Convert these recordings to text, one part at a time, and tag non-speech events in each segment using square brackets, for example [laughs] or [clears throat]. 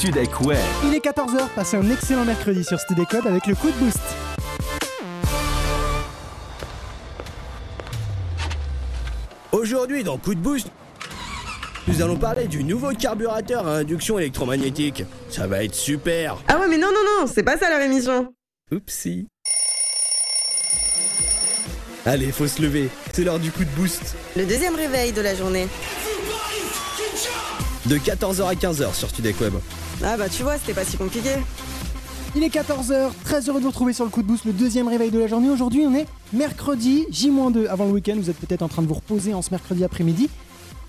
Web. Il est 14h, passez un excellent mercredi sur Studek Web avec le coup de boost. Aujourd'hui, dans Coup de Boost, nous allons parler du nouveau carburateur à induction électromagnétique. Ça va être super. Ah ouais, mais non, non, non, c'est pas ça leur émission. Oupsie. Allez, faut se lever. C'est l'heure du coup de boost. Le deuxième réveil de la journée. De 14h à 15h sur Studek Web. Ah bah tu vois, c'était pas si compliqué. Il est 14h, très heureux de vous retrouver sur le coup de boost, le deuxième réveil de la journée. Aujourd'hui, on est mercredi, J-2 avant le week-end. Vous êtes peut-être en train de vous reposer en ce mercredi après-midi.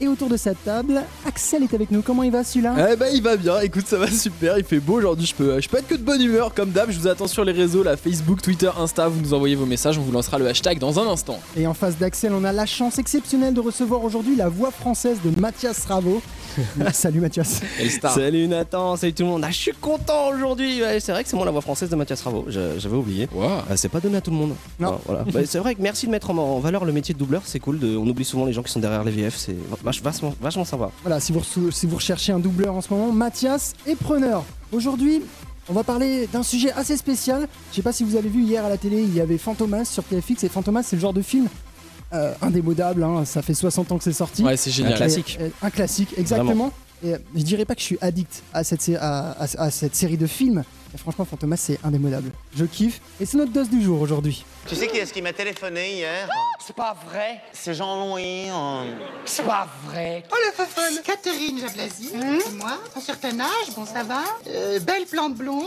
Et autour de cette table, Axel est avec nous. Comment il va celui-là Eh ben il va bien, écoute ça va super, il fait beau aujourd'hui, je peux, je peux être que de bonne humeur comme d'hab, je vous attends sur les réseaux, là, Facebook, Twitter, Insta, vous nous envoyez vos messages, on vous lancera le hashtag dans un instant. Et en face d'Axel, on a la chance exceptionnelle de recevoir aujourd'hui la voix française de Mathias Ravo. [laughs] Salut Mathias. Salut Nathan, salut tout le monde. Ah, je suis content aujourd'hui. Ouais, c'est vrai que c'est moi la voix française de Mathias Ravo. J'avais oublié. Wow. Ah, c'est pas donné à tout le monde. Non. Ah, voilà. Bah, c'est vrai que merci de mettre en, en valeur le métier de doubleur, c'est cool. De, on oublie souvent les gens qui sont derrière les VF, c'est vachement, vachement sympa. Voilà, si vous, reçou- si vous recherchez un doubleur en ce moment, Mathias est preneur. Aujourd'hui, on va parler d'un sujet assez spécial. Je sais pas si vous avez vu hier à la télé, il y avait Fantomas sur TFX. Et Fantomas, c'est le genre de film euh, indémodable. hein, ça fait 60 ans que c'est sorti. Ouais, c'est génial. Un classique. Et, un classique, exactement. Et euh, je dirais pas que je suis addict à cette, sé- à, à- à cette série de films. Franchement, Fantomas, c'est indémodable. Je kiffe. Et c'est notre dose du jour aujourd'hui. Tu sais qui est-ce qui m'a téléphoné hier? C'est pas vrai. C'est Jean-Louis. euh, C'est pas vrai. Oh le fun Catherine Jablasi, c'est moi, un certain âge, bon ça va, Euh, belle plante blonde.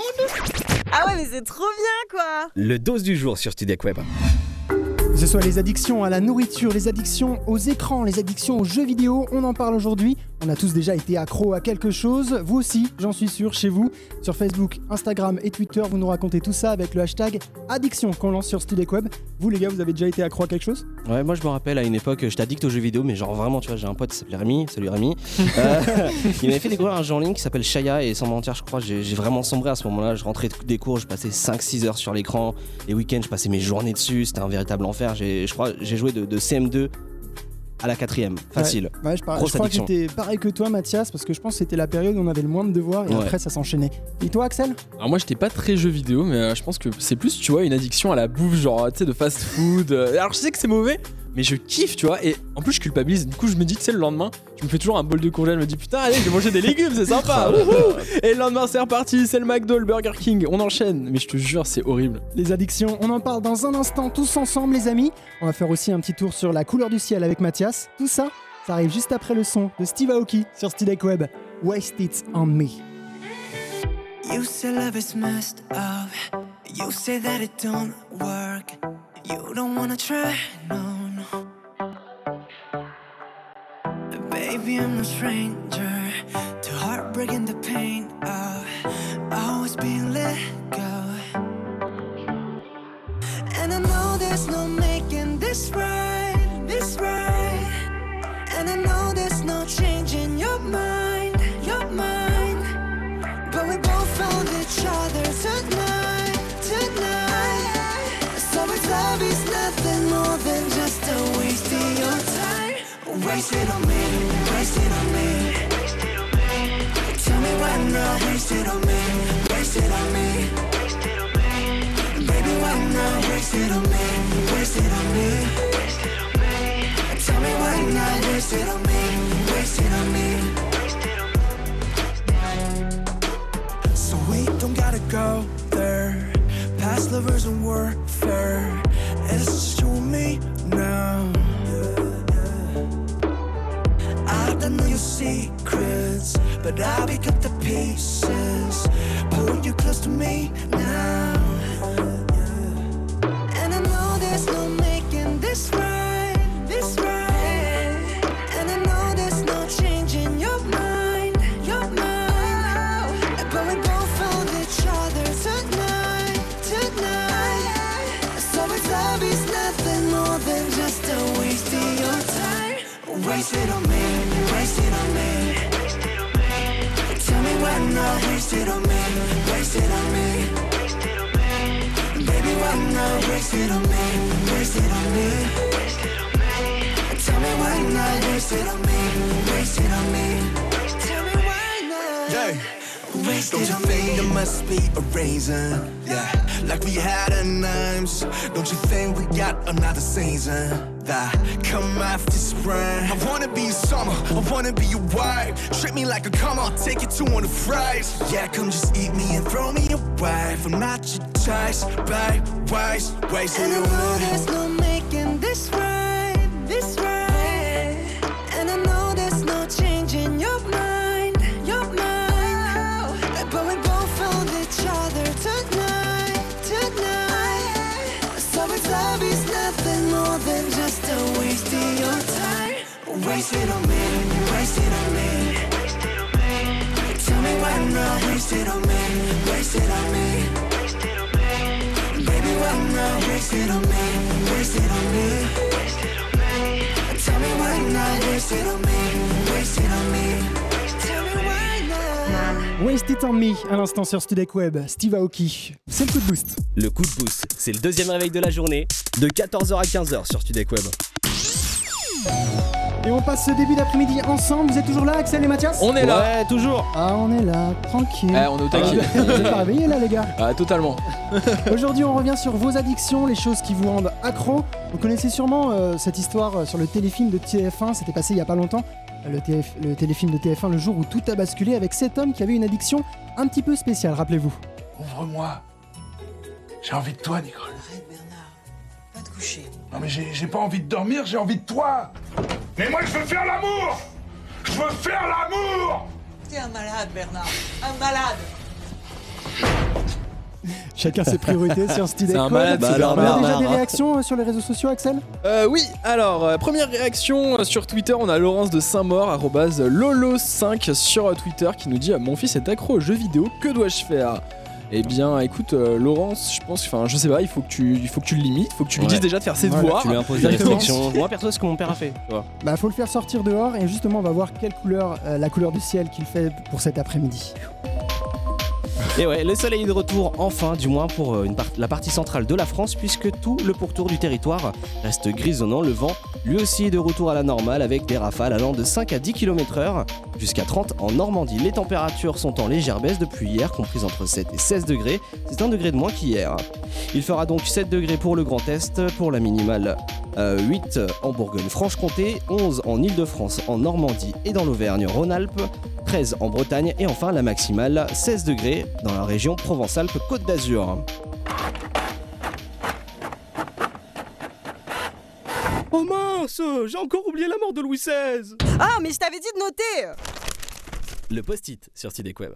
Ah ouais, mais c'est trop bien quoi. Le dose du jour sur Studek Web. Que ce soit les addictions à la nourriture, les addictions aux écrans, les addictions aux jeux vidéo, on en parle aujourd'hui. On a tous déjà été accro à quelque chose. Vous aussi, j'en suis sûr, chez vous. Sur Facebook, Instagram et Twitter, vous nous racontez tout ça avec le hashtag addiction qu'on lance sur Studek Web. Vous les gars, vous avez déjà été accro à quelque chose? Ouais, moi je me rappelle à une époque, j'étais addict aux jeux vidéo, mais genre vraiment, tu vois, j'ai un pote qui s'appelait Rémi, salut Rémi. [laughs] Euh, il m'avait fait découvrir un jeu en ligne qui s'appelle Shaya, et sans mentir, je crois, j'ai vraiment sombré à ce moment-là. Je rentrais des cours, je passais 5-6 heures sur l'écran. Les week-ends, je passais mes journées dessus, c'était un véritable enfer. J'ai- Je crois, j'ai joué de, de CM2 à la quatrième, facile. Ouais, je, par- Grosse je crois que j'étais pareil que toi, Mathias, parce que je pense que c'était la période où on avait le moins de devoirs et Ouais. après ça s'enchaînait. Et toi, Axel Alors moi j'étais pas très jeu vidéo, mais euh, je pense que c'est plus, tu vois, une addiction à la bouffe, genre, tu sais, de fast food. euh, Alors je sais que c'est mauvais, mais je kiffe, tu vois, et en plus je culpabilise. Du coup je me dis, tu sais, le lendemain, je me fais toujours un bol de courgette, je me dis, putain, allez, je vais manger des légumes, c'est sympa. [laughs] wouhou et le lendemain c'est reparti, c'est le McDo, le Burger King, on enchaîne. Mais je te jure, c'est horrible. Les addictions, on en parle dans un instant tous ensemble les amis. On va faire aussi un petit tour sur la couleur du ciel avec Mathias. Tout ça, ça arrive juste après le son de Steve Aoki sur Stylek Web. Waste It On Me. You say love is messed up. You say that it don't work. You don't wanna try, no, no. Baby, I'm no stranger to heartbreak and the pain of always being let go. And I know there's no making this right, this right. And I know there's no changing more than just a waste of your time. Waste it on me, waste it on me. Tell me why not, waste it on me, waste it on me. Baby, why not, waste it on me, waste it on me. Waste on me. Tell me why not, waste it on me, waste it on me. So we don't gotta go there. Past lovers and warfare. Me now. I don't know your secrets, but I pick up the pieces. Pull you close to me now. And I know there's no making this right, waste it on me, waste it on me. Tell me why not waste it on me, waste it on me. Baby, why not waste it on me, waste it on me. Tell me why not waste it on me, waste it on me. Tell me why not. wasted Don't you on think there must be a reason? Yeah, like we had a names. Don't you think we got another season? That come after spring. I wanna be summer, I wanna be your wife. Treat me like a come I'll take you to one of fries. Yeah, come just eat me and throw me away. I'm not your choice, babe. Waste, wasted And the away. there's no making this right, this right. More than just a waste of your time. Wasted on me, wasted on me. Waste it on me Tell me why not wasted on me, wasted on me. Waste it on me Baby, why not wasted on me, wasted on me. Waste it on me Tell me why not wasted on me, Waste It On Me, à l'instant sur Studek Web, Steve Aoki. C'est le coup de boost. Le coup de boost, c'est le deuxième réveil de la journée, de 14h à 15h sur Studek Web. Et on passe ce début d'après-midi ensemble. Vous êtes toujours là, Axel et Mathias On est là. Ouais, toujours. Ah, on est là, tranquille. Eh, on est au taquet. Ah, vous êtes pas réveillés là, les gars Ah, totalement. [laughs] Aujourd'hui, on revient sur vos addictions, les choses qui vous rendent accro. Vous connaissez sûrement euh, cette histoire euh, sur le téléfilm de TF1, c'était passé il y a pas longtemps. Le, TF le téléfilm de TF1, le jour où tout a basculé, avec cet homme qui avait une addiction un petit peu spéciale, rappelez-vous. Ouvre-moi. J'ai envie de toi, Nicole. Arrête, Bernard. Va te coucher. Non mais j'ai j'ai pas envie de dormir, j'ai envie de toi. Mais moi je veux faire l'amour. Je veux faire l'amour. T'es un malade, Bernard. Un malade. [laughs] Chacun ses priorités [laughs] sur Studek C'est un malade, Bah alors, On a déjà des réactions euh, sur les réseaux sociaux, Axel? Euh, oui, alors, euh, première réaction euh, sur Twitter, on a Laurence de Saint-Maur, arrobase Lolo5 sur Twitter, qui nous dit Mon fils est accro aux jeux vidéo, que dois-je faire? Eh bien, écoute, euh, Laurence, je pense, enfin, je sais pas, il faut que tu, il faut que tu le limites, il faut que tu lui Ouais. dises déjà de faire ses Voilà, devoirs. Tu lui imposes des Exactement. restrictions. Moi, perso, c'est ce que mon père a fait. Tu vois. Bah, faut le faire sortir dehors et justement, on va voir quelle couleur, euh, la couleur du ciel qu'il fait pour cet après-midi. Et ouais, le soleil est de retour enfin, du moins pour euh, la partie centrale de la France, puisque tout le pourtour du territoire reste grisonnant. Le vent, lui aussi, est de retour à la normale avec des rafales allant de 5 à 10 km/h jusqu'à 30 en Normandie. Les températures sont en légère baisse depuis hier, comprises entre 7 et 16 degrés. C'est un degré de moins qu'hier. Il fera donc 7 degrés pour le Grand Est, pour la minimale euh, 8 en Bourgogne-Franche-Comté, 11 en Ile-de-France, en Normandie et dans l'Auvergne-Rhône-Alpes, 13 en Bretagne et enfin la maximale 16 degrés dans la région Provence-Alpes-Côte d'Azur. Oh mince, j'ai encore oublié la mort de Louis XVI Ah, mais je t'avais dit de noter Le post-it sur Tidec Web.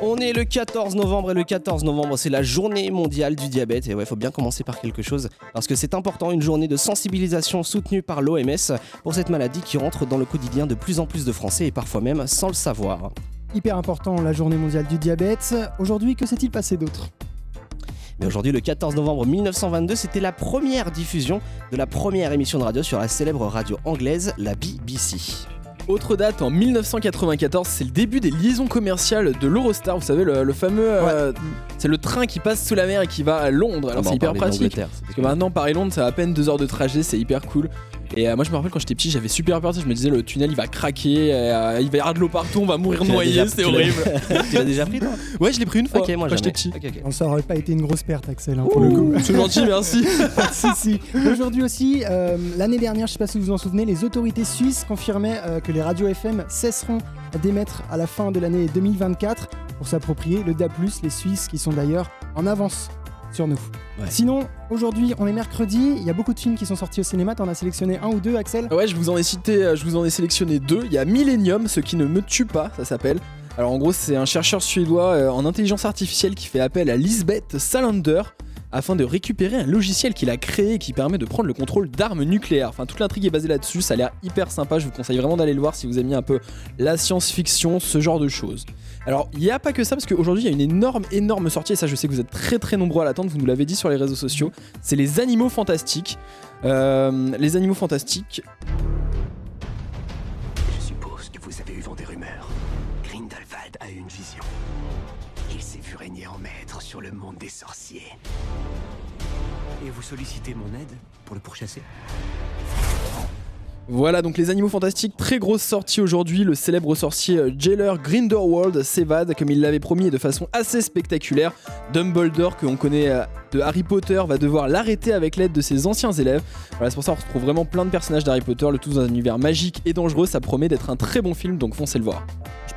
On est le 14 novembre et le 14 novembre c'est la journée mondiale du diabète et ouais faut bien commencer par quelque chose parce que c'est important une journée de sensibilisation soutenue par l'OMS pour cette maladie qui rentre dans le quotidien de plus en plus de Français et parfois même sans le savoir. Hyper important, la journée mondiale du diabète. Aujourd'hui, que s'est-il passé d'autre? Mais aujourd'hui le 14 novembre 1922 c'était la première diffusion de la première émission de radio sur la célèbre radio anglaise la BBC. Autre date, en 1994, c'est le début des liaisons commerciales de l'Eurostar, vous savez, le, le fameux. euh, c'est le train qui passe sous la mer et qui va à Londres. Alors c'est hyper pratique. Parce que maintenant, Paris-Londres, c'est à peine deux heures de trajet, c'est hyper cool. Et euh, moi, je me rappelle quand j'étais petit, j'avais super peur. Je me disais, le tunnel il va craquer, euh, il va y avoir de l'eau partout, on va mourir noyé, c'est horrible. [laughs] tu l'as déjà pris toi Ouais, je l'ai pris une fois moi quand j'étais petit. Ça aurait pas été une grosse perte, Axel, hein, pour le coup. C'est gentil, merci. [laughs] Aujourd'hui aussi, euh, l'année dernière, je sais pas si vous vous en souvenez, les autorités suisses confirmaient euh, que les radios FM cesseront d'émettre à la fin de l'année 2024 pour s'approprier le DA+, les Suisses qui sont d'ailleurs en avance sur nous. Ouais. Sinon, aujourd'hui, on est mercredi, il y a beaucoup de films qui sont sortis au cinéma, t'en as sélectionné un ou deux, Axel Ouais, je vous en ai cité, euh, je vous en ai sélectionné deux. Il y a Millennium, ce qui ne me tue pas, ça s'appelle. Alors en gros, c'est un chercheur suédois euh, en intelligence artificielle qui fait appel à Lisbeth Salander afin de récupérer un logiciel qu'il a créé et qui permet de prendre le contrôle d'armes nucléaires. Enfin, toute l'intrigue est basée là-dessus, ça a l'air hyper sympa, je vous conseille vraiment d'aller le voir si vous aimez un peu la science-fiction, ce genre de choses. Alors, il n'y a pas que ça, parce qu'aujourd'hui, il y a une énorme, énorme sortie, et ça, je sais que vous êtes très très nombreux à l'attendre, vous nous l'avez dit sur les réseaux sociaux. C'est les animaux fantastiques. Euh, les animaux fantastiques, Je suppose que vous avez eu vent des rumeurs. Grindelwald a eu une vision. Il s'est vu régner en maître sur le monde des sorciers. Et vous sollicitez mon aide pour le pourchasser? Voilà donc les animaux fantastiques, très grosse sortie aujourd'hui. Le célèbre sorcier euh, Jailer Grindelwald s'évade comme il l'avait promis et de façon assez spectaculaire. Dumbledore, que l'on connaît euh, de Harry Potter, va devoir l'arrêter avec l'aide de ses anciens élèves. Voilà, c'est pour ça qu'on retrouve vraiment plein de personnages d'Harry Potter, le tout dans un univers magique et dangereux. Ça promet d'être un très bon film, donc foncez le voir.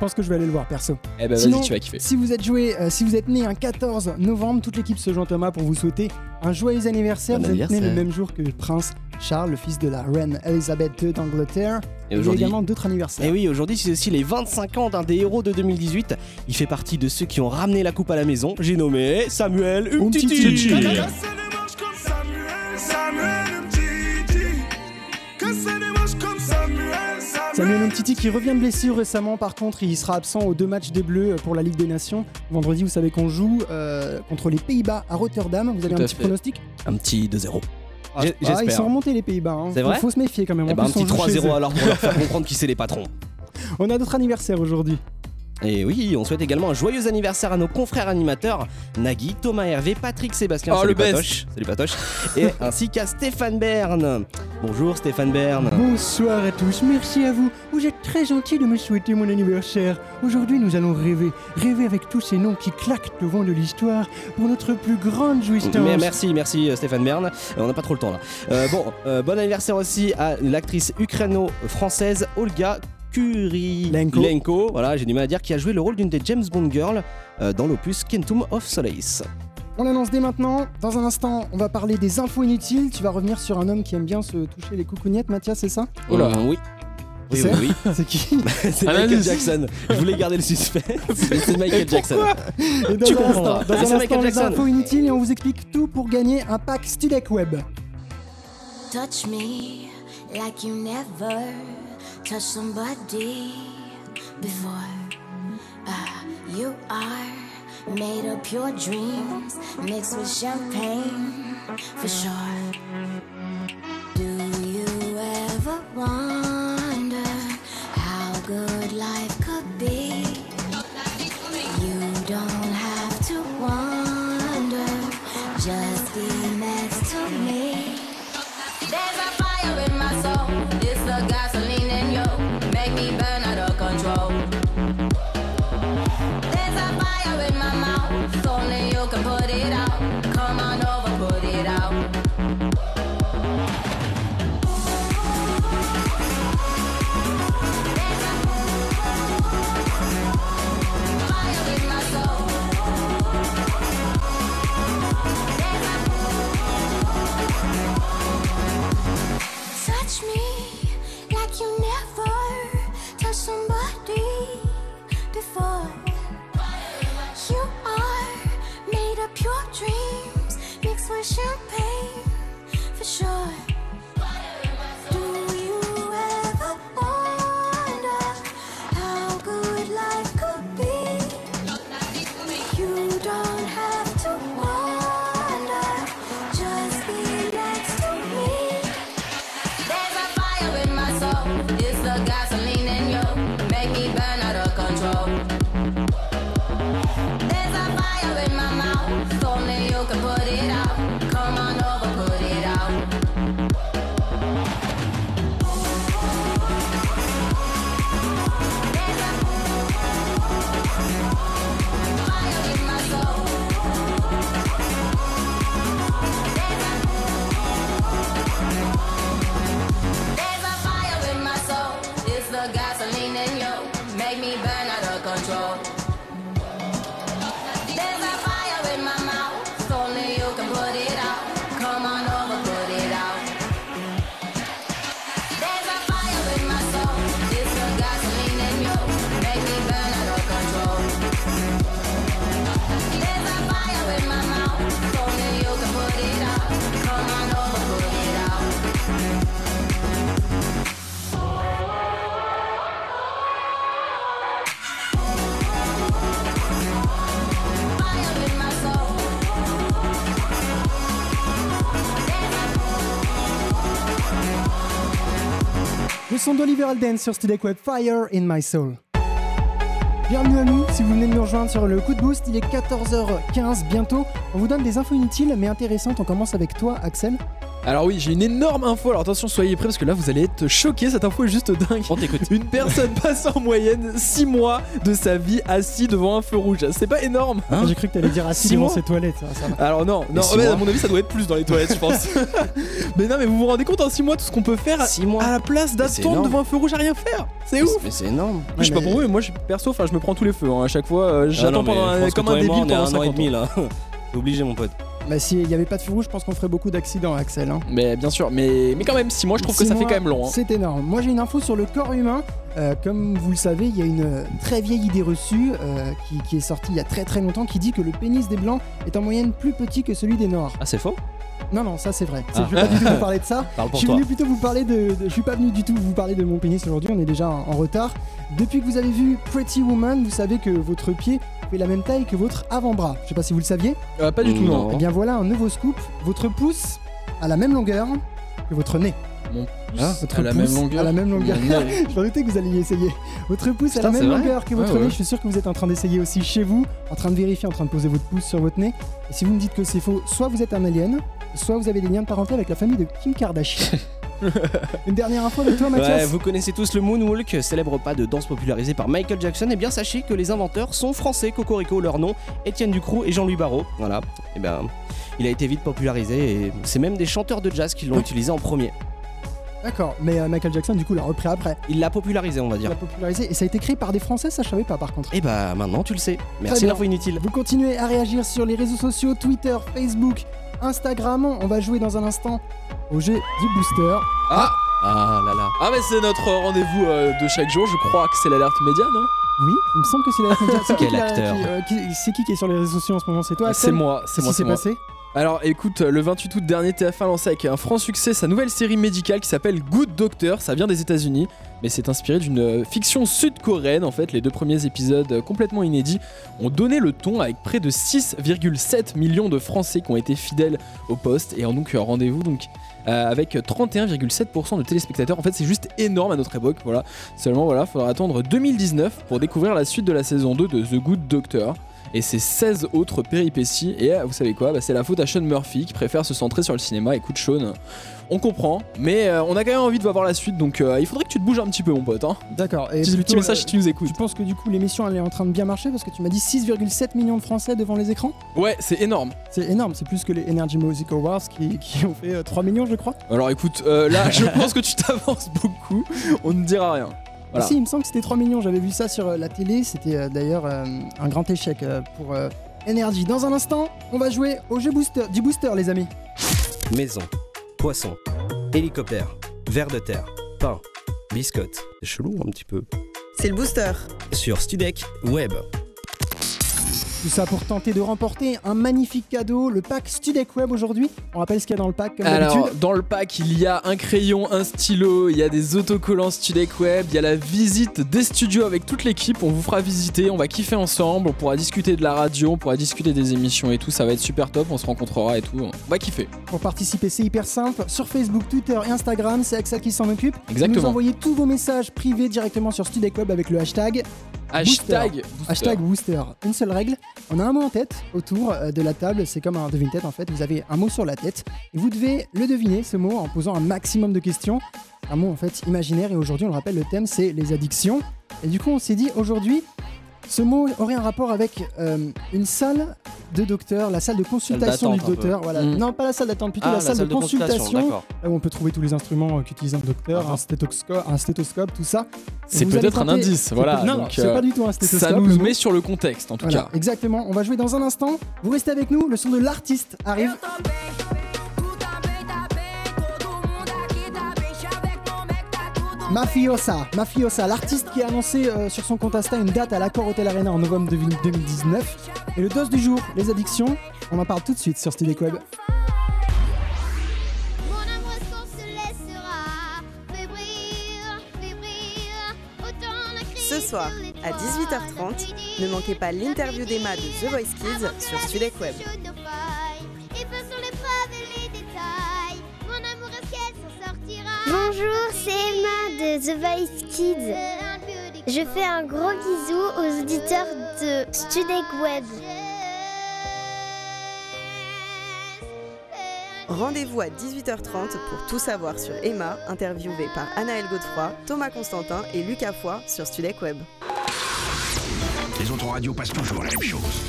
Je pense que je vais aller le voir perso. Eh ben Sinon, vas-y, tu vas kiffer. Si vous êtes joué, euh, si vous êtes né un 14 novembre, toute l'équipe se joint Thomas pour vous souhaiter un joyeux anniversaire. Bon vous êtes né le même jour que Prince Charles, le fils de la reine Elisabeth II d'Angleterre. Et Il y a aujourd'hui- également d'autres anniversaires. Et oui, aujourd'hui, c'est aussi les 25 ans d'un des héros de 2018. Il fait partie de ceux qui ont ramené la coupe à la maison. J'ai nommé Samuel Umtiti. Umtiti. Samuel Umtiti qui revient de blessure récemment, par contre, il sera absent aux deux matchs des Bleus pour la Ligue des Nations. Vendredi, vous savez qu'on joue euh, contre les Pays-Bas à Rotterdam. Vous avez Tout un petit fait. pronostic? Un petit 2-0. Ah, ah, Ils sont remontés les Pays-Bas. hein. C'est Faut- vrai? Faut se méfier quand même. Eh En ben, un plus, petit joue chez 3-0 eux. alors pour leur faire [laughs] comprendre qui c'est les patrons. On a d'autres anniversaires aujourd'hui. Et oui, on souhaite également un joyeux anniversaire à nos confrères animateurs Nagui, Thomas Hervé, Patrick Sébastien, Oh, salut le. Patoche, salut Patoche, et [laughs] ainsi qu'à Stéphane Bern. Bonjour Stéphane Bern. Bonsoir à tous, merci à vous. Vous êtes très gentils de me souhaiter mon anniversaire. Aujourd'hui, nous allons rêver. Rêver avec tous ces noms qui claquent au vent de l'histoire pour notre plus grande jouissance. Mais merci, merci euh, Stéphane Bern. Euh, on n'a pas trop le temps là. Euh, bon, euh, bon anniversaire aussi à l'actrice ukraino-française Olga Kurilenko. Voilà, j'ai du mal à dire, qui a joué le rôle d'une des James Bond Girls euh, dans l'opus Quantum of Solace. On l'annonce dès maintenant. Dans un instant, on va parler des infos inutiles. Tu vas revenir sur un homme qui aime bien se toucher les coucougnettes, Mathias, c'est ça? Oh là. Euh, oui. Oui, C'est- oui, oui. [laughs] C'est qui? [laughs] C'est Michael. Jackson. Je voulais garder le suspense. [laughs] C'est Michael Jackson. Et dans Tu un comprendras. instant, dans un c'est Michael instant, les Jackson. infos inutiles et on vous explique tout pour gagner un pack Studec Web. Touch me like you never touched somebody before. Ah, you are made of pure dreams mixed with champagne for sure. Do you ever wonder how good life could be? You don't have to wonder, just be next to me. There's a fire in my soul. It's the. Make me burn champagne for sure. Son d'Oliver Alden sur Studec Web Fire in My Soul. Bienvenue à nous, si vous venez de nous rejoindre sur le coup de boost, il est 14h15 bientôt. On vous donne des infos inutiles mais intéressantes. On commence avec toi, Axel. Alors oui, j'ai une énorme info. Alors attention, soyez prêts parce que là vous allez être choqués. Cette info est juste dingue. On t'écoute. Une personne [laughs] passe en moyenne 6 mois de sa vie assis devant un feu rouge. C'est pas énorme Ah, J'ai cru que t'allais dire assis Six devant mois ses toilettes. ça, ça va. Alors non, à mon avis ça doit être plus dans les toilettes je pense. [laughs] mais non mais vous vous rendez compte en 6 mois tout ce qu'on peut faire 6 mois. à la place d'attendre devant un feu rouge à rien faire. C'est ouf. Mais c'est énorme. je sais pas mais- pour vous mais moi je suis perso enfin je me prends tous les feux hein. à chaque fois euh, Ah j'attends mais pendant un- comme un débile on est à pendant un an et 50 demi ans. [laughs] obligé mon pote. Bah, s'il n'y avait pas de feu rouge, je pense qu'on ferait beaucoup d'accidents, Axel. hein. Mais bien sûr, mais, mais quand même 6 mois je trouve que Six ça fait mois, quand même long. hein. C'est énorme. Moi j'ai une info sur le corps humain. Euh, comme vous le savez, il y a une euh, très vieille idée reçue euh, qui, qui est sortie il y a très très longtemps qui dit que le pénis des blancs est en moyenne plus petit que celui des noirs. Ah, c'est faux? Non, non, ça c'est vrai. Ah. Je vais pas du tout vous parler de ça. [laughs] Parle Je suis toi. venu plutôt vous parler de, de- Je suis pas venu du tout vous parler de mon pénis aujourd'hui, on est déjà en, en retard. Depuis que vous avez vu Pretty Woman, vous savez que votre pied fait la même taille que votre avant-bras. Je sais pas si vous le saviez. Euh, pas du tout non. Eh bien voilà un nouveau scoop. Votre pouce a la même longueur que votre nez. Mon Hein, pouce votre à la pouce même longueur. à la même longueur. [laughs] Je m'en doutais que vous alliez essayer. Votre pouce a Putain, la c'est même longueur que votre Ouais, nez. ouais. Je suis sûr que vous êtes en train d'essayer aussi chez vous, en train de vérifier, en train de poser votre pouce sur votre nez. Et si vous me dites que c'est faux, soit vous êtes un alien, soit vous avez des liens de parenté avec la famille de Kim Kardashian. [laughs] Une dernière info avec toi, Ouais, Mathias. vous connaissez tous le Moonwalk, célèbre pas de danse popularisé par Michael Jackson. Et bien sachez que les inventeurs sont français, Cocorico, leur nom, Étienne Ducrot et Jean-Louis Barrault. Voilà. Et ben, il a été vite popularisé et c'est même des chanteurs de jazz qui l'ont utilisé en premier. D'accord, mais euh, Michael Jackson, du coup, l'a repris après. Il l'a popularisé, on va Il dire. l'a popularisé et ça a été créé par des Français, ça je savais pas par contre. Et bah maintenant tu le sais. Merci bien. l'info inutile. Vous continuez à réagir sur les réseaux sociaux, Twitter, Facebook, Instagram. On va jouer dans un instant au jeu du booster. Ah Ah là là. Ah mais c'est notre rendez-vous euh, de chaque jour, je crois que c'est l'alerte média, non? Oui, il me semble que c'est la [laughs] C'est qui Quel qui a- acteur. qui, euh, qui- C'est qui qui est sur les réseaux sociaux en ce moment? C'est toi C'est Axel? moi, c'est Qu'est-ce moi, qui c'est s'est moi. passé? Alors écoute, le 28 août dernier, TF1 lancé avec un franc succès sa nouvelle série médicale qui s'appelle Good Doctor. Ça vient des États-Unis, mais c'est inspiré d'une euh, fiction sud-coréenne. En fait, les deux premiers épisodes euh, complètement inédits ont donné le ton avec près de 6,7 millions de Français qui ont été fidèles au poste et ont donc rendez-vous donc. euh, avec 31,7% de téléspectateurs. En fait, c'est juste énorme à notre époque. Voilà. Seulement, voilà, faudra attendre 2019 pour découvrir la suite de la saison 2 de The Good Doctor et ses 16 autres péripéties. Et euh, vous savez quoi? Bah, C'est la faute à Sean Murphy qui préfère se centrer sur le cinéma. Écoute, Sean, on comprend, mais euh, on a quand même envie de voir la suite, donc euh, il faudrait que tu te bouges un petit peu, mon pote. Hein. D'accord. Et Petit, plutôt, message si tu nous écoutes. Tu penses que du coup l'émission elle est en train de bien marcher parce que tu m'as dit 6,7 millions de Français devant les écrans? Ouais, c'est énorme. C'est énorme, c'est plus que les Energy Music Awards qui, qui ont fait euh, 3 millions je crois. Alors écoute, euh, là, je pense que tu t'avances beaucoup. On ne dira rien. Voilà. Ah Si, il me semble que c'était 3 millions, j'avais vu ça sur euh, la télé, c'était euh, d'ailleurs euh, un grand échec euh, pour euh, Energy. Dans un instant, on va jouer au jeu booster, du booster les amis. Maison, poisson, hélicoptère, ver de terre, pain, biscotte. C'est chelou un petit peu. C'est le booster. Sur Studek Web. Tout ça pour tenter de remporter un magnifique cadeau, le pack Studek Web aujourd'hui. On rappelle ce qu'il y a dans le pack comme Alors, dans le pack, il y a un crayon, un stylo, il y a des autocollants Studek Web, il y a la visite des studios avec toute l'équipe. On vous fera visiter, on va kiffer ensemble, on pourra discuter de la radio, on pourra discuter des émissions et tout. Ça va être super top, on se rencontrera et tout. On va kiffer. Pour participer, c'est hyper simple. Sur Facebook, Twitter et Instagram, c'est Axel qui s'en occupe. Exactement. Vous nous envoyez tous vos messages privés directement sur Studek Web avec le hashtag Hashtag Booster. Booster. Hashtag Booster. Une seule règle, on a un mot en tête autour euh, de la table, c'est comme un devine-tête en fait, vous avez un mot sur la tête et vous devez le deviner ce mot en posant un maximum de questions. Un mot en fait imaginaire et aujourd'hui on le rappelle le thème c'est les addictions. Et du coup on s'est dit aujourd'hui ce mot aurait un rapport avec euh, une salle de docteur, la salle de consultation du docteur. Voilà. Mm. Non, pas la salle d'attente, plutôt Ah, la, la salle, de de consultation, là où on peut trouver tous les instruments euh, qu'utilise un docteur, Ah. un stéthoscope, un stéthoscope, tout ça. C'est peut-être un indice, voilà. peut- Non, c'est euh, pas du tout un stéthoscope. Ça nous met sur le contexte en tout Voilà, cas. exactement. On va jouer dans un instant. Vous restez avec nous. Le son de l'artiste arrive. Mafiosa, Mafiosa, l'artiste qui a annoncé euh, sur son compte Insta une date à l'Accor Hotel Arena en novembre 2019. Et le dos du jour, les addictions, on en parle tout de suite sur Studek Web. Mon amour qu'on se laissera fébrile, fébrile, autant la crise Ce soir, à toits 18h30, ne manquez pas l'interview d'Emma de The Voice Kids sur Studek Web. Bonjour, c'est Emma de The Voice Kids. Je fais un gros bisou aux auditeurs de Studek Web. Rendez-vous à 18h30 pour tout savoir sur Emma, interviewée par Anaël Godefroy, Thomas Constantin et Lucas Foy sur Studec Web. Les autres radios passent toujours la même chose.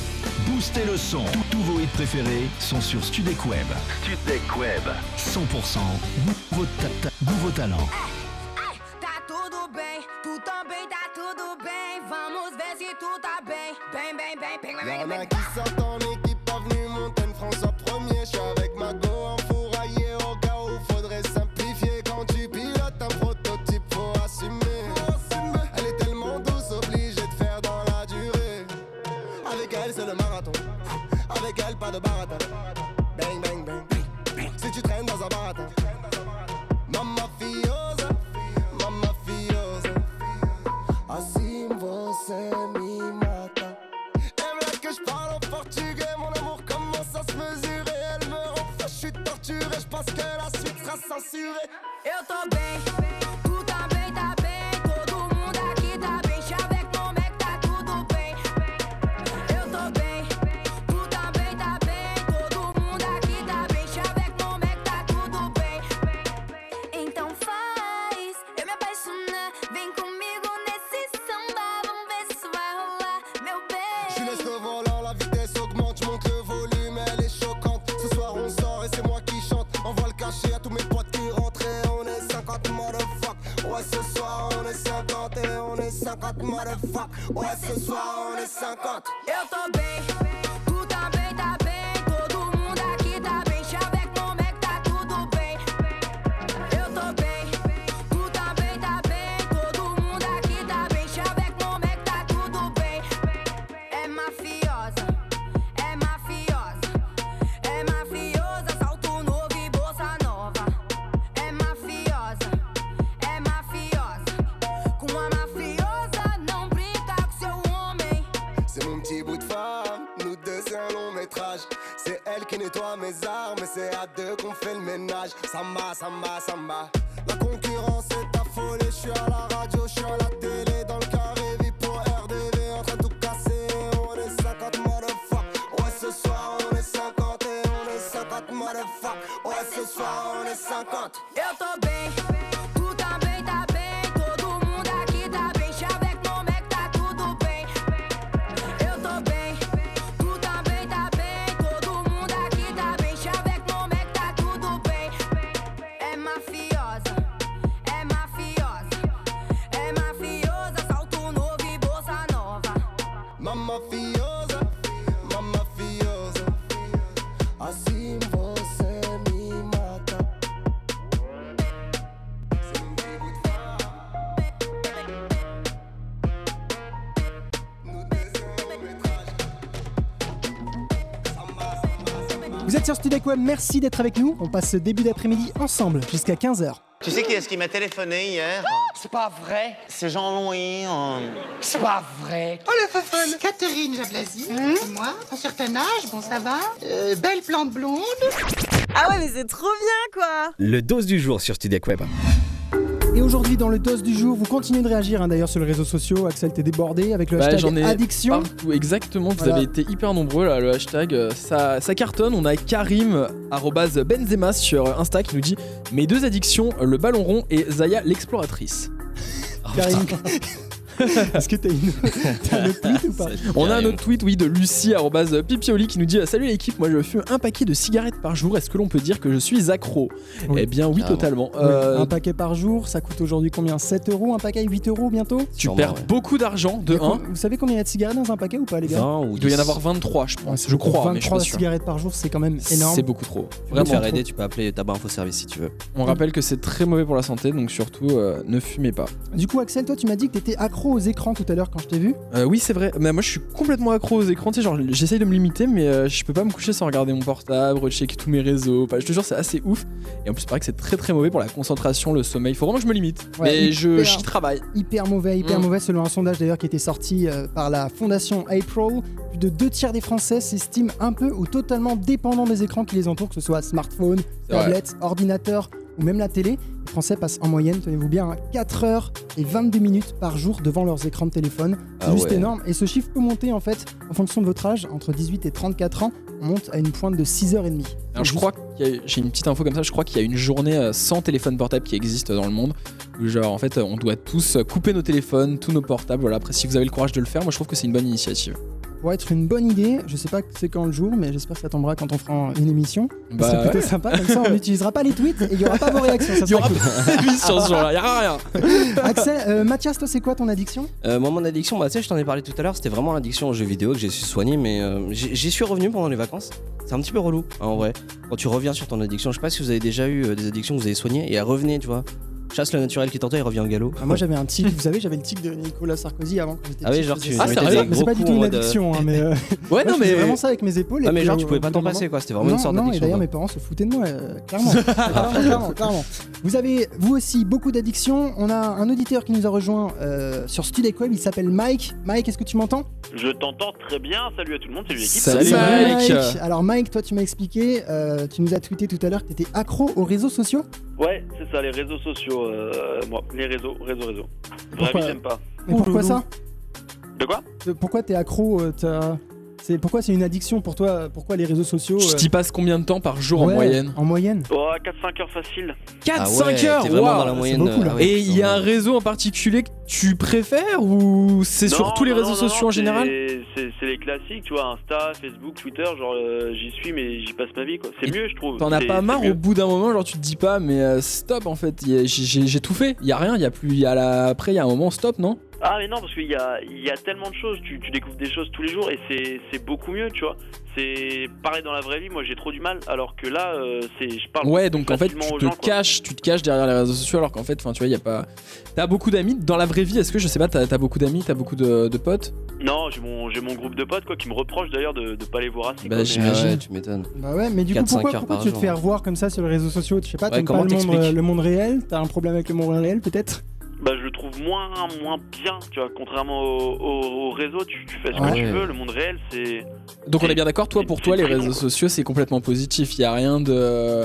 Boostez le son. Tous tous vos préférés sont sur Studec Web. Studec Web. 100% nouveau, ta- ta- nouveau talent. Tá tudo bem, tu também tá tudo bem. Vamos ver se tu tá bem. Bem, bem, bem, bem, bem, Y'en bem. Bang Si tu sur Studec Web, merci d'être avec nous. On passe ce début d'après-midi ensemble jusqu'à 15h. Tu sais qui est-ce qui m'a téléphoné hier? C'est pas vrai. C'est Jean-Louis. euh. C'est pas vrai. Oh le fun Catherine Jablasi, c'est moi, un certain âge, bon ça va. Euh, belle plante blonde. Ah ouais, mais c'est trop bien quoi Le dose du jour sur Studec Web. Et aujourd'hui, dans le DOS du jour, vous continuez de réagir hein, d'ailleurs sur les réseaux sociaux. Axel, t'es débordé avec le Bah, j'en hashtag ai addiction. partout, exactement. Vous Voilà. avez été hyper nombreux là, le hashtag. euh, Ça, ça cartonne. On a Karim Benzema sur Insta qui nous dit mes deux addictions, le ballon rond et Zaya l'exploratrice. Karim, [laughs] est-ce que t'as une... un autre tweet ou pas On a un autre tweet, oui, de Lucie arrobase Pipioli qui nous dit Salut l'équipe, moi je fume un paquet de cigarettes par jour. Est-ce que l'on peut dire que je suis accro? Oui. Eh bien, oui, totalement. Euh, Un paquet par jour, ça coûte aujourd'hui combien? 7 euros Un paquet? 8 euros bientôt? Tu Sûrement, perds ouais. beaucoup d'argent de Et com- 1. Vous savez combien il y a de cigarettes dans un paquet ou pas, les gars? 20 ou Il doit y en 10. avoir 23, je pense. je crois, mais je suis 23 cigarettes par jour, c'est quand même énorme. C'est beaucoup trop. Vraiment. faire aider, tu peux appeler Tabac Info Service si tu veux. On rappelle que c'est très mauvais pour la santé, donc surtout euh, ne fumez pas. Du coup, Axel, toi, tu m'as dit que t'étais accro aux écrans tout à l'heure quand je t'ai vu. Euh, oui, c'est vrai. Mais moi, je suis complètement accro aux écrans. Tu sais, genre, j'essaye de me limiter, mais euh, je peux pas me coucher sans regarder mon portable, rechecker tous mes réseaux. Enfin, je te jure, c'est assez ouf. Et en plus, c'est vrai que c'est très très mauvais pour la concentration, le sommeil. Faut vraiment que je me limite. Ouais, mais je j'y travaille. Hyper mauvais, hyper Mm. mauvais, selon un sondage d'ailleurs qui était sorti euh, par la fondation April. Plus de deux tiers des Français s'estiment un peu ou totalement dépendants des écrans qui les entourent, que ce soit smartphone, tablette, ordinateur ou même la télé. Les Français passent en moyenne, tenez-vous bien, hein, 4 heures et 22 minutes par jour devant leurs écrans de téléphone. C'est Ah juste ouais. énorme. Et ce chiffre peut monter en fait en fonction de votre âge, entre 18 et 34 ans. on monte à une pointe de 6h30. Alors, je crois qu'il j'ai une petite info comme ça, je crois qu'il y a une journée euh, sans téléphone portable qui existe dans le monde. Où genre en fait on doit tous couper nos téléphones, tous nos portables. Voilà, après si vous avez le courage de le faire, moi je trouve que c'est une bonne initiative. Pourrait être une bonne idée. Je sais pas c'est quand le jour, mais j'espère que ça tombera quand on fera une émission. Bah c'est plutôt ouais. sympa. Comme ça, on n'utilisera pas les tweets et il y aura pas vos réactions. Ça [laughs] Il y aura pas d'émission ce jour-là, y aura rien. cool. [laughs] Axel, euh, Mathias, toi, c'est quoi ton addiction? Euh, moi, mon addiction, bah, tu sais, je t'en ai parlé tout à l'heure, c'était vraiment l'addiction aux jeux vidéo que j'ai su soigner, mais euh, j'y suis revenu pendant les vacances. C'est un petit peu relou, hein, en vrai. Quand tu reviens sur ton addiction, je sais pas si vous avez déjà eu euh, des addictions que vous avez soignées et à revenez, tu vois. Chasse le naturel qui t'entend, il revient au galop. Ah, Moi, j'avais un tic. Vous savez, j'avais le tic de Nicolas Sarkozy avant quand j'étais Ah oui, genre, tu- faisais Ah, ça. sérieux Mais c'est pas du tout une mode, addiction. hein, mais euh, [laughs] Ouais, non, je faisais mais- vraiment ça avec mes épaules. et Ah, mais genre, euh, tu pouvais au pas t'en passer, quoi, c'était vraiment une Non, sorte Non, et d'addiction, d'ailleurs, quoi. mes parents se foutaient de moi, euh, clairement. [laughs] clairement, clairement, clairement. Vous avez, vous aussi, beaucoup d'addictions. On a un auditeur qui nous a rejoint euh, sur Studek Web. Il s'appelle Mike. Mike, est-ce que tu m'entends? Je t'entends très bien. Salut à tout le monde, salut l'équipe. Salut, Mike. Alors Mike, toi tu m'as expliqué, euh, tu nous as tweeté tout à l'heure que tu étais accro aux réseaux sociaux. Ouais, c'est ça, les réseaux sociaux, euh, moi, les réseaux, réseaux, réseaux. Pourquoi vie, j'aime pas. Mais pourquoi ça De quoi Euh, Pourquoi t'es accro euh, t'as- c'est pourquoi c'est une addiction pour toi Pourquoi les réseaux sociaux Tu euh, t'y passes combien de temps par jour en moyenne En moyenne. Oh, 4-5 heures facile. 4-5 heures t'es vraiment waouh, dans la c'est moyenne, beaucoup, euh, là. ah ouais, Et il y a un réseau en particulier que tu préfères ou c'est sur tous les non, réseaux non, sociaux non, en général? c'est- les classiques, tu vois, Insta, Facebook, Twitter, genre euh, j'y suis mais j'y passe ma vie quoi. C'est mieux, je trouve. T'en as pas marre au bout d'un moment, genre tu te dis pas, mais euh, stop en fait, j'ai- j'ai j'ai tout fait, y a rien, y a plus, y a la... après y a un moment stop, non? Ah mais non parce qu'il y a, il y a tellement de choses, tu, tu découvres des choses tous les jours et c'est c'est beaucoup mieux tu vois. C'est pareil dans la vraie vie, moi j'ai trop du mal alors que là euh, c'est je parle Ouais, donc en fait tu te gens, quoi. caches, tu te caches derrière les réseaux sociaux alors qu'en fait, enfin tu vois, y a pas. T'as beaucoup d'amis dans la vraie vie, est-ce que je sais pas, t'as as beaucoup d'amis, t'as beaucoup de, de potes? Non, j'ai mon, j'ai mon groupe de potes quoi qui me reprochent d'ailleurs de, de pas les voir assez. Bah, quoi, j'imagine. Ouais, tu m'étonnes. Bah ouais, mais du coup 4-5 pourquoi, pourquoi tu te fais revoir comme ça sur les réseaux sociaux? Je sais pas, Ouais, t'aimes pas comment le monde, t'expliques? euh, le monde réel? T'as un problème avec le monde réel peut-être? Bah je le trouve moins, moins bien, tu vois, contrairement au, au- au réseau, tu, tu fais ce Ouais. que tu veux, le monde réel c'est... Donc on est bien d'accord, toi pour toi les réseaux sociaux c'est complètement positif, y a rien de.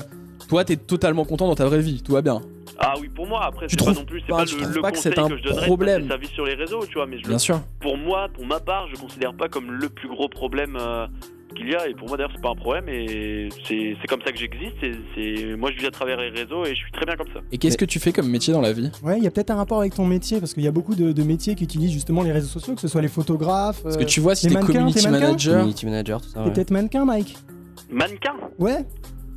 Toi t'es totalement content dans ta vraie vie, tout va bien. Ah oui pour moi, après Tu c'est pas trouves non plus, c'est pas- le, pas conseil un que je donnerais de problème passer sa vie sur les réseaux, tu vois, mais je Bien sûr. pour moi, pour ma part, je considère pas comme le plus gros problème euh, qu'il y a, et pour moi d'ailleurs c'est pas un problème, et c'est c'est comme ça que j'existe, et c'est... moi je vis à travers les réseaux et je suis très bien comme ça. Et qu'est-ce que tu fais comme métier dans la vie? Ouais, il y a peut-être un rapport avec ton métier parce qu'il y a beaucoup de, de métiers qui utilisent justement les réseaux sociaux, que ce soit les photographes. Parce que tu vois, si les t'es mannequins, community t'es manager. Community manager, tout ça. T'es ouais. peut-être mannequin, Mike Mannequin? Ouais.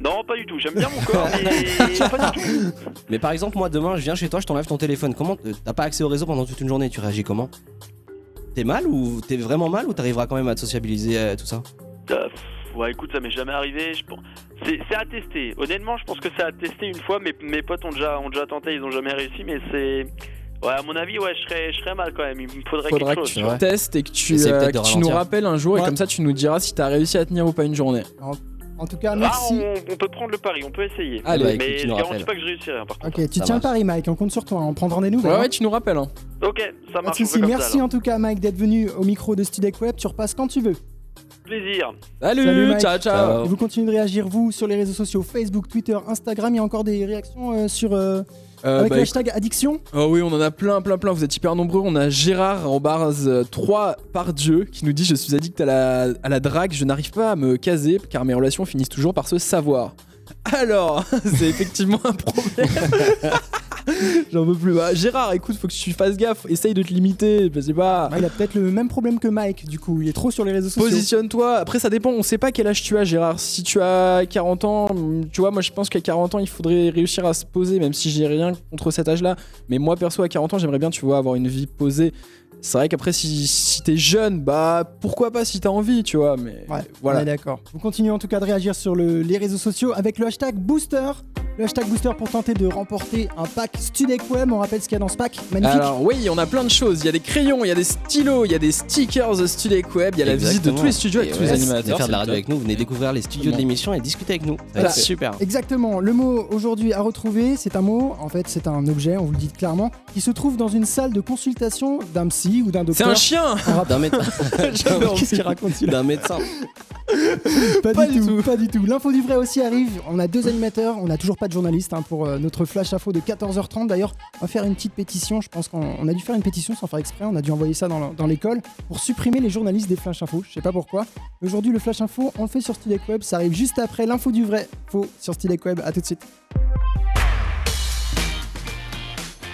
Non, pas du tout, j'aime bien mon corps, mais [laughs] pas du tout. Mais par exemple, moi demain, je viens chez toi, je t'enlève ton téléphone. Comment euh, T'as pas accès au réseau pendant toute une journée, tu réagis comment? T'es mal ou t'es vraiment mal ou t'arriveras quand même à te sociabiliser euh, tout ça? Euh, ouais, écoute, ça m'est jamais arrivé. Je pense... c'est, c'est à tester. Honnêtement, je pense que c'est à tester une fois. Mes, mes potes ont déjà, ont déjà tenté, ils ont jamais réussi. Mais c'est. Ouais, à mon avis, ouais, je serais, je serais mal quand même. Il me faudrait Faudra quelque que chose. tu vois. testes et que tu, euh, que tu nous rappelles un jour et Ouais. comme ça tu nous diras si t'as réussi à tenir ou pas une journée. En, en tout cas, Ah, merci. on, on peut prendre le pari, on peut essayer. Allez, écoute, mais tu je garantis pas que je réussirai. hein, par contre. Ok, tu Ça tiens marche. le pari, Mike. On compte sur toi. hein, On prendra des nouvelles. Ouais, hein. ouais, tu nous rappelles. Hein. Ok, ça marche. on comme Merci en tout cas, Mike, d'être venu au micro de Studek Web. Tu repasses quand tu veux. Plaisir. Salut, ciao, ciao. Et vous continuez de réagir, vous, sur les réseaux sociaux Facebook, Twitter, Instagram. Il y a encore des réactions euh, sur. euh, Euh, avec bah, le hashtag addiction Oh oui, on en a plein, plein, plein. Vous êtes hyper nombreux. On a Gérard en base 3 par Dieu qui nous dit Je suis addict à la, à la drague. Je n'arrive pas à me caser car mes relations finissent toujours par se savoir. Alors, [laughs] c'est effectivement un problème. [laughs] [laughs] J'en veux plus. Bah, Gérard, écoute, faut que tu fasses gaffe. Essaye de te limiter. Je sais pas. Bah, Il a peut-être le même problème que Mike, du coup. Il est trop sur les réseaux sociaux. Positionne-toi. Après, ça dépend. On sait pas quel âge tu as, Gérard. Si tu as 40 ans, tu vois, moi je pense qu'à 40 ans, il faudrait réussir à se poser, même si j'ai rien contre cet âge-là. Mais moi, perso, à 40 ans, j'aimerais bien, tu vois, avoir une vie posée. C'est vrai qu'après, si, si t'es jeune, bah pourquoi pas si t'as envie, tu vois. Mais Ouais, voilà. d'accord. Vous continuez en tout cas de réagir sur le- les réseaux sociaux avec le hashtag Booster. Le hashtag Booster pour tenter de remporter un pack Studek Web. On rappelle ce qu'il y a dans ce pack. Magnifique. Alors oui, on a plein de choses. Il y a des crayons, il y a des stylos, il y a des stickers Studek Web, il y a la visite de tous les studios avec Et tous les animateurs. Venez faire de la c'est radio avec nous, venez découvrir les studios de l'émission et discuter avec nous. Voilà. super. Exactement. Le mot aujourd'hui à retrouver, c'est un mot, en fait, c'est un objet, on vous le dit clairement, qui se trouve dans une salle de consultation d'un psy ou d'un C'est docteur. un chien D'un médecin. [laughs] J'adore ce qu'il raconte. D'un médecin. Pas, du, tout, pas du tout. L'info du vrai aussi arrive. On a deux animateurs, on n'a toujours pas de journaliste hein, pour euh, notre flash info de 14h30. D'ailleurs, on va faire une petite pétition. Je pense qu'on on a dû faire une pétition sans faire exprès. On a dû envoyer ça dans, le- dans l'école pour supprimer les journalistes des flash infos. Je sais pas pourquoi. Aujourd'hui, le flash info, on le fait sur Stylec Web. Ça arrive juste après l'info du vrai faux sur Stylec Web. À tout de suite.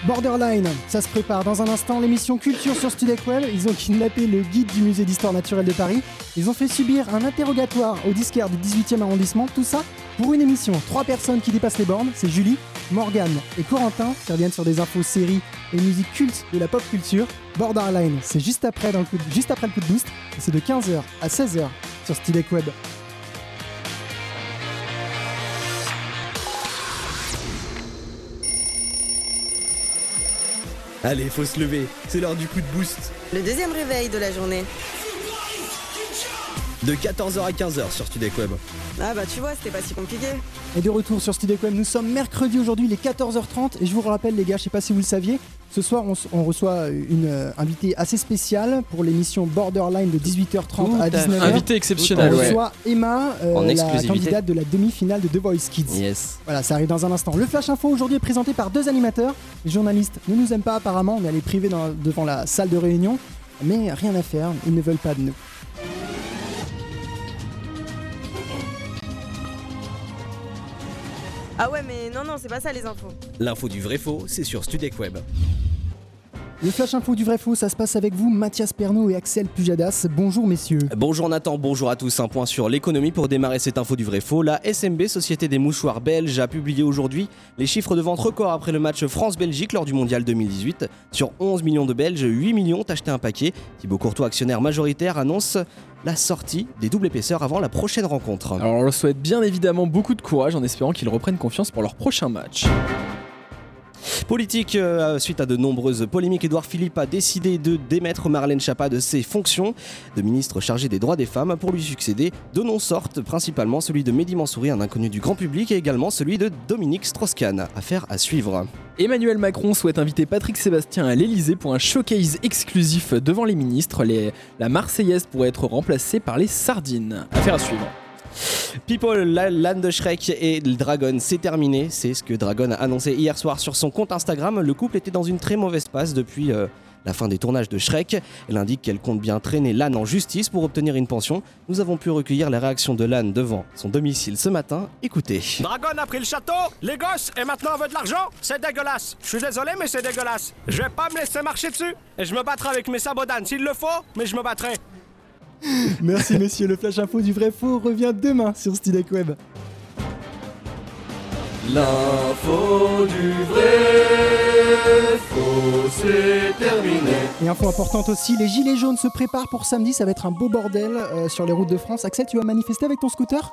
Borderline, ça se prépare dans un instant. L'émission Culture sur Studec Web. Ils ont kidnappé le guide du musée d'histoire naturelle de Paris. Ils ont fait subir un interrogatoire au disquaire du 18e arrondissement. Tout ça pour une émission. Trois personnes qui dépassent les bornes. C'est Julie, Morgane et Corentin qui reviennent sur des infos séries et musiques cultes de la pop culture. Borderline, c'est juste après, le coup de- juste après boost. C'est de 15h à 16h sur Studec Web. Allez, faut se lever, c'est l'heure du coup de boost. Le deuxième réveil de la journée. De 14h à 15h sur Studec Web. Ah bah tu vois, c'était pas si compliqué. Et de retour sur Studec Web, nous sommes mercredi aujourd'hui, il est 14h30 et je vous rappelle les gars, je sais pas si vous le saviez, ce soir on, reçoit une euh, invitée assez spéciale pour l'émission Borderline de 18h30 Tout à à fait. 19h. Invitée exceptionnelle, On ouais. reçoit Emma, euh, En la candidate de la demi-finale de The Voice Kids. Yes. Voilà, ça arrive dans un instant. Le Flash Info aujourd'hui est présenté par deux animateurs. Les journalistes ne nous aiment pas apparemment, on est allé priver dans- devant la salle de réunion, mais rien à faire, ils ne veulent pas de nous. Ah ouais, mais non, non, c'est pas ça les infos. L'info du vrai faux, c'est sur Studec Web. Le Flash Info du vrai faux, ça se passe avec vous, Mathias Pernaud et Axel Pujadas. Bonjour messieurs. Bonjour Nathan, bonjour à tous. Un point sur l'économie pour démarrer cette info du vrai faux. La SMB, Société des mouchoirs belges, a publié aujourd'hui les chiffres de vente record après le match France-Belgique lors du mondial 2018. Sur 11 millions de Belges, 8 millions ont acheté un paquet. Thibaut Courtois, actionnaire majoritaire, annonce la sortie des doubles épaisseurs avant la prochaine rencontre. Alors on leur souhaite bien évidemment beaucoup de courage en espérant qu'ils reprennent confiance pour leur prochain match. Politique, euh, suite à de nombreuses polémiques, Édouard Philippe a décidé de démettre Marlène Schiappa de ses fonctions de ministre chargé des droits des femmes. Pour lui succéder, deux noms sortent, principalement celui de Mehdi Mansouri, un inconnu du grand public, et également celui de Dominique Strauss-Kahn. Affaire à suivre. Emmanuel Macron souhaite inviter Patrick Sébastien à l'Elysée pour un showcase exclusif devant les ministres. La Marseillaise pourrait être remplacée par les sardines. Affaire à suivre. People, la Land de Shrek et le Dragon, c'est terminé. C'est ce que Dragon a annoncé hier soir sur son compte Instagram. Le couple était dans une très mauvaise passe depuis euh, la fin des tournages de Shrek. Elle indique qu'elle compte bien traîner l'âne en justice pour obtenir une pension. Nous avons pu recueillir les réactions de l'âne devant son domicile ce matin. Écoutez. Dragon a pris le château, les gosses, et maintenant on veut de l'argent C'est dégueulasse. Je suis désolé, mais c'est dégueulasse. Je vais pas me laisser marcher dessus. Et je me battrai avec mes sabots d'âne s'il le faut, mais je me battrai. [laughs] Merci messieurs, le Flash Info du vrai faux revient demain sur Stylec Web. L'info du vrai faux, c'est terminé. Et info importante aussi, les gilets jaunes se préparent pour samedi, ça va être un beau bordel euh, sur les routes de France. Axel, tu vas manifester avec ton scooter?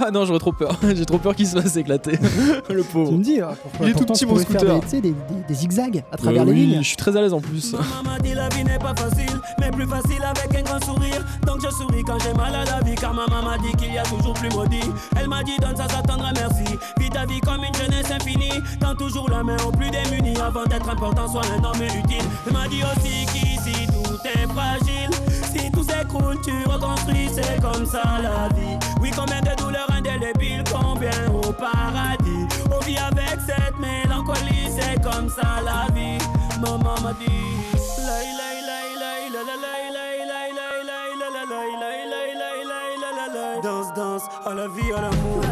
Ah non, j'aurais trop peur. [laughs] J'ai trop peur qu'il se fasse éclater. [laughs] le pauvre. Tu me dis, hein, pourquoi Il est tout petit mon scooter. des, tu sais, des, des- des zigzags à travers Euh, les oui, lignes. je suis très à l'aise en plus. Maman dit la vie n'est pas facile, mais plus facile avec un grand sourire. Donc je souris quand j'ai mal à la vie, car ma maman dit qu'il y a toujours plus maudit. Elle m'a dit donne ça, ça tendra merci. Vis ta vie comme une jeunesse infinie. Tends toujours la main aux plus démunis avant d'être important, sois un homme utile. Elle m'a dit aussi qu'ici tout est fragile. Si tout s'écroule, tu reconstruis, c'est comme ça la vie. Oui, combien de douleurs indélébiles, combien au paradis. On vit avec cette mélancolie, c'est comme ça la vie. Maman m'a dit. Danse, danse, à la vie, à l'amour.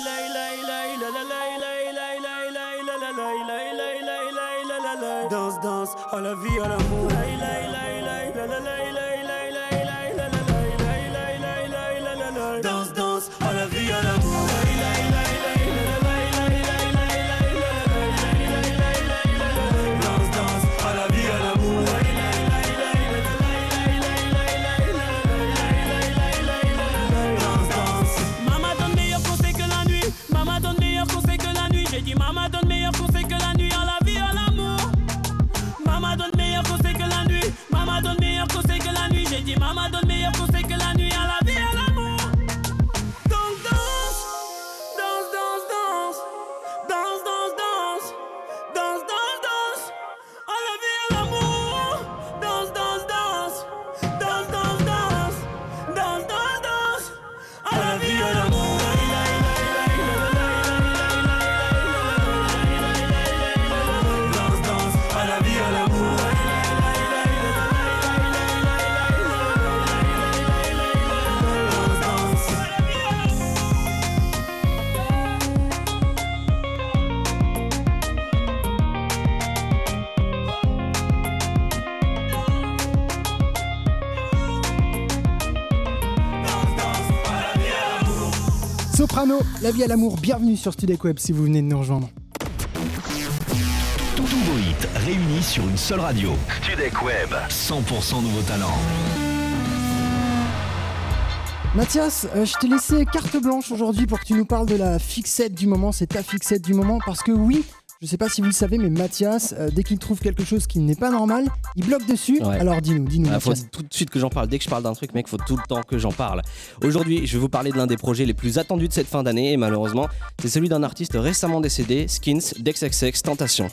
Soprano, la vie à l'amour, bienvenue sur Studek Web si vous venez de nous rejoindre. Tous vos hits réunis sur une seule radio. Studek Web, 100% nouveaux talents. Mathias, euh, je t'ai laissé carte blanche aujourd'hui pour que tu nous parles de la fixette du moment, c'est ta fixette du moment, parce que oui, je sais pas si vous le savez, mais Mathias, euh, dès qu'il trouve quelque chose qui n'est pas normal, il bloque dessus. Ouais. Alors dis-nous, dis-nous. Ah, faut tout de suite que j'en parle. Dès que je parle d'un truc, mec, faut tout le temps que j'en parle. Aujourd'hui, je vais vous parler de l'un des projets les plus attendus de cette fin d'année, et malheureusement, c'est celui d'un artiste récemment décédé, Skins d'XXX Tentation.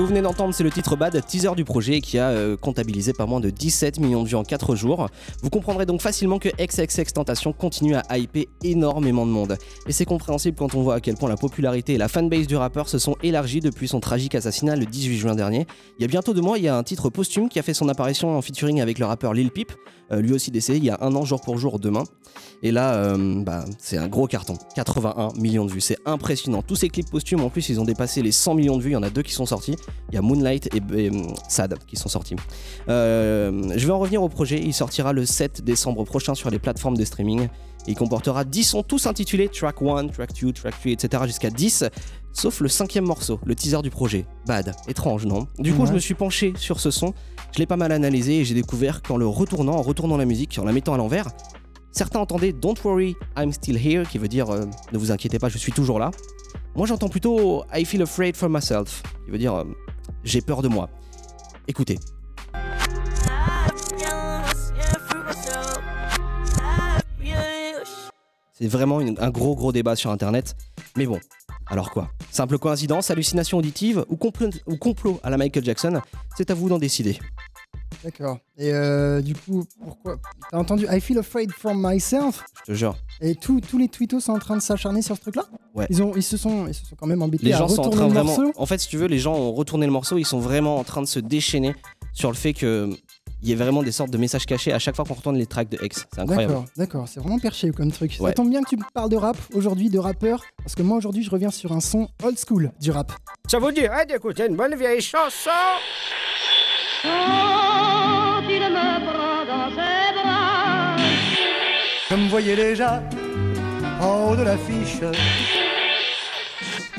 Que vous venez d'entendre, c'est le titre Bad, teaser du projet qui a euh, comptabilisé pas moins de 17 millions de vues en 4 jours. Vous comprendrez donc facilement que XXX Tentation continue à hyper énormément de monde. Et c'est compréhensible quand on voit à quel point la popularité et la fanbase du rappeur se sont élargies depuis son tragique assassinat le 18 juin dernier. Il y a bientôt deux mois, il y a un titre posthume qui a fait son apparition en featuring avec le rappeur Lil Peep, lui aussi décédé il y a un an jour pour jour demain. Et là, euh, bah, c'est un gros carton. 81 millions de vues, c'est impressionnant. Tous ces clips posthumes, en plus, ils ont dépassé les 100 millions de vues. Il y en a deux qui sont sortis. Il y a Moonlight et, hum, Sad qui sont sortis. Euh, je vais en revenir au projet. Il sortira le 7 décembre prochain sur les plateformes de streaming. Il comportera 10 sons tous intitulés Track 1, Track 2, Track 3, etc. jusqu'à 10, sauf le cinquième morceau, le teaser du projet. Bad, étrange, non Du coup, Ouais. je me suis penché sur ce son, je l'ai pas mal analysé et j'ai découvert qu'en le retournant, en retournant la musique, en la mettant à l'envers, certains entendaient Don't worry, I'm still here, qui veut dire euh, ne vous inquiétez pas, je suis toujours là. Moi, j'entends plutôt I feel afraid for myself, qui veut dire euh, j'ai peur de moi. Écoutez. C'est vraiment une- un gros gros débat sur internet. Mais bon, alors quoi? Simple coïncidence, hallucination auditive ou complot, ou complot à la Michael Jackson? C'est à vous d'en décider. D'accord. Et euh, du coup, pourquoi? T'as entendu I feel afraid from myself Je te jure. Et tous tous les tweetos sont en train de s'acharner sur ce truc-là? Ouais. ils, ont, ils, se sont, ils se sont quand même embêtés Les à gens sont en train vraiment. En fait, si tu veux, les gens ont retourné le morceau, ils sont vraiment en train de se déchaîner sur le fait que il y ait vraiment des sortes de messages cachés à chaque fois qu'on retourne les tracks de X. C'est incroyable. D'accord, d'accord, c'est vraiment perché comme truc. Ça Ouais. tombe bien que tu me parles de rap aujourd'hui, de rappeur, parce que moi aujourd'hui je reviens sur un son old school du rap. Ça vous dirait d'écouter une bonne vieille chanson? Je me voyais déjà en haut de l'affiche.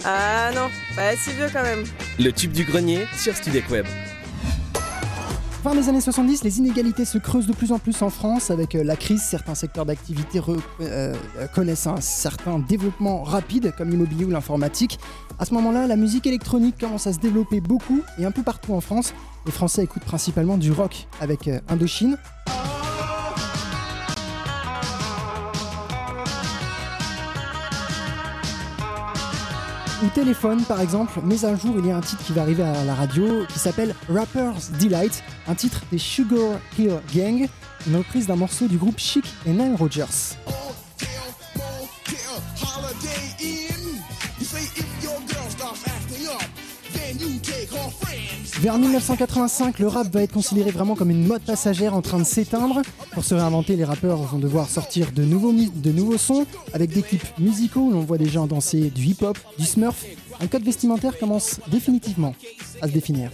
Ah non, pas si vieux quand même. Le tube du grenier sur Studek Web. Fin des années 70, les inégalités se creusent de plus en plus en France. Avec euh, la crise, certains secteurs d'activité euh, connaissent un certain développement rapide, comme l'immobilier ou l'informatique. À ce moment-là, la musique électronique commence à se développer beaucoup et un peu partout en France. Les Français écoutent principalement du rock avec euh, Indochine. Ou téléphone par exemple, mais un jour il y a un titre qui va arriver à la radio qui s'appelle Rapper's Delight, un titre des Sugar Hill Gang, une reprise d'un morceau du groupe Chic et Nile Rodgers. Vers 1985, le rap va être considéré vraiment comme une mode passagère en train de s'éteindre. Pour se réinventer, les rappeurs vont devoir sortir de nouveaux, de nouveaux sons avec des clips musicaux où l'on voit des gens danser du hip-hop, du smurf. Un code vestimentaire commence définitivement à se définir.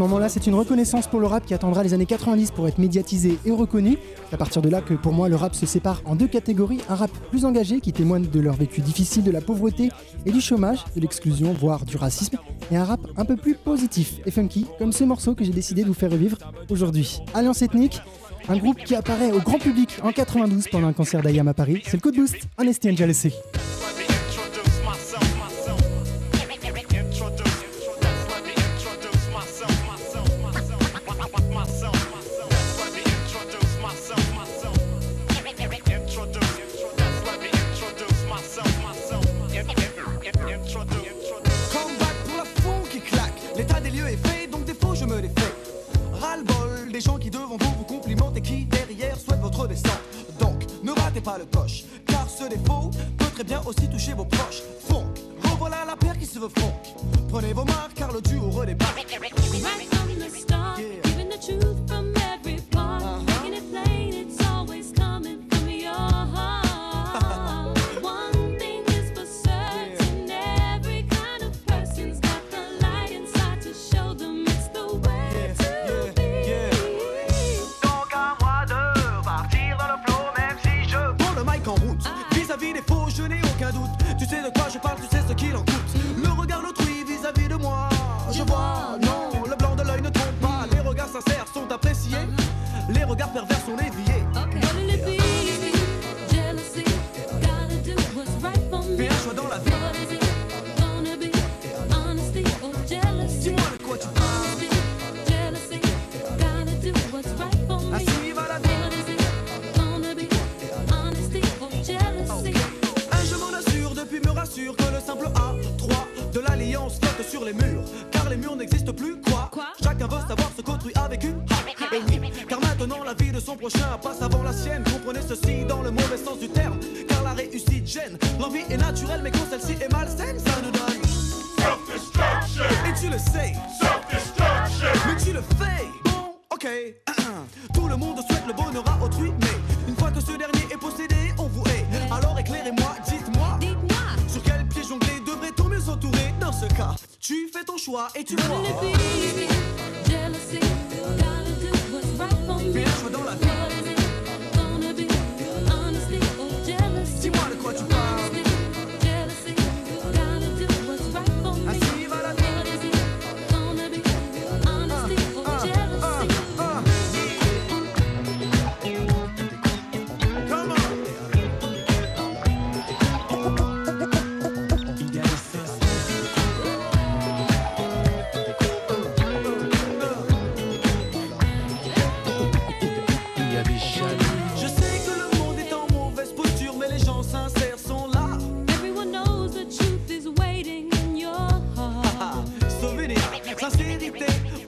Ce moment-là, c'est une reconnaissance pour le rap qui attendra les années 90 pour être médiatisé et reconnu. C'est à partir de là que pour moi le rap se sépare en deux catégories. Un rap plus engagé qui témoigne de leur vécu difficile, de la pauvreté et du chômage, de l'exclusion, voire du racisme. Et un rap un peu plus positif et funky, comme ce morceau que j'ai décidé de vous faire revivre aujourd'hui. Alliance Ethnique, un groupe qui apparaît au grand public en 92 pendant un concert d'IAM à Paris. C'est le coup de boost, Honesty and des gens qui devant vous vous complimentent et qui derrière souhaitent votre descente. Donc ne ratez pas le coche, car ce défaut peut très bien aussi toucher vos proches. Funk, revoilà la paire qui se veut funk. Prenez vos marques car le duo redébarque. Right en route. Vis-à-vis des faux, je n'ai aucun doute. Tu sais de quoi je parle, tu sais ce qu'il en coûte. Prochain passe avant la sienne. Comprenez ceci dans le mauvais sens du terme. Car la réussite gêne. L'envie est naturelle, mais quand celle-ci est malsaine, ça nous donne. Et tu le sais. Mais tu le fais. Bon, ok. [clears throat] Tout le monde souhaite le bonheur à autrui, mais une fois que ce dernier est possédé, on vous hait. Alors éclairez-moi, dites-moi. Sur quel pied jongler devrait-on mieux s'entourer? Dans ce cas, tu fais ton choix et tu vois. Fais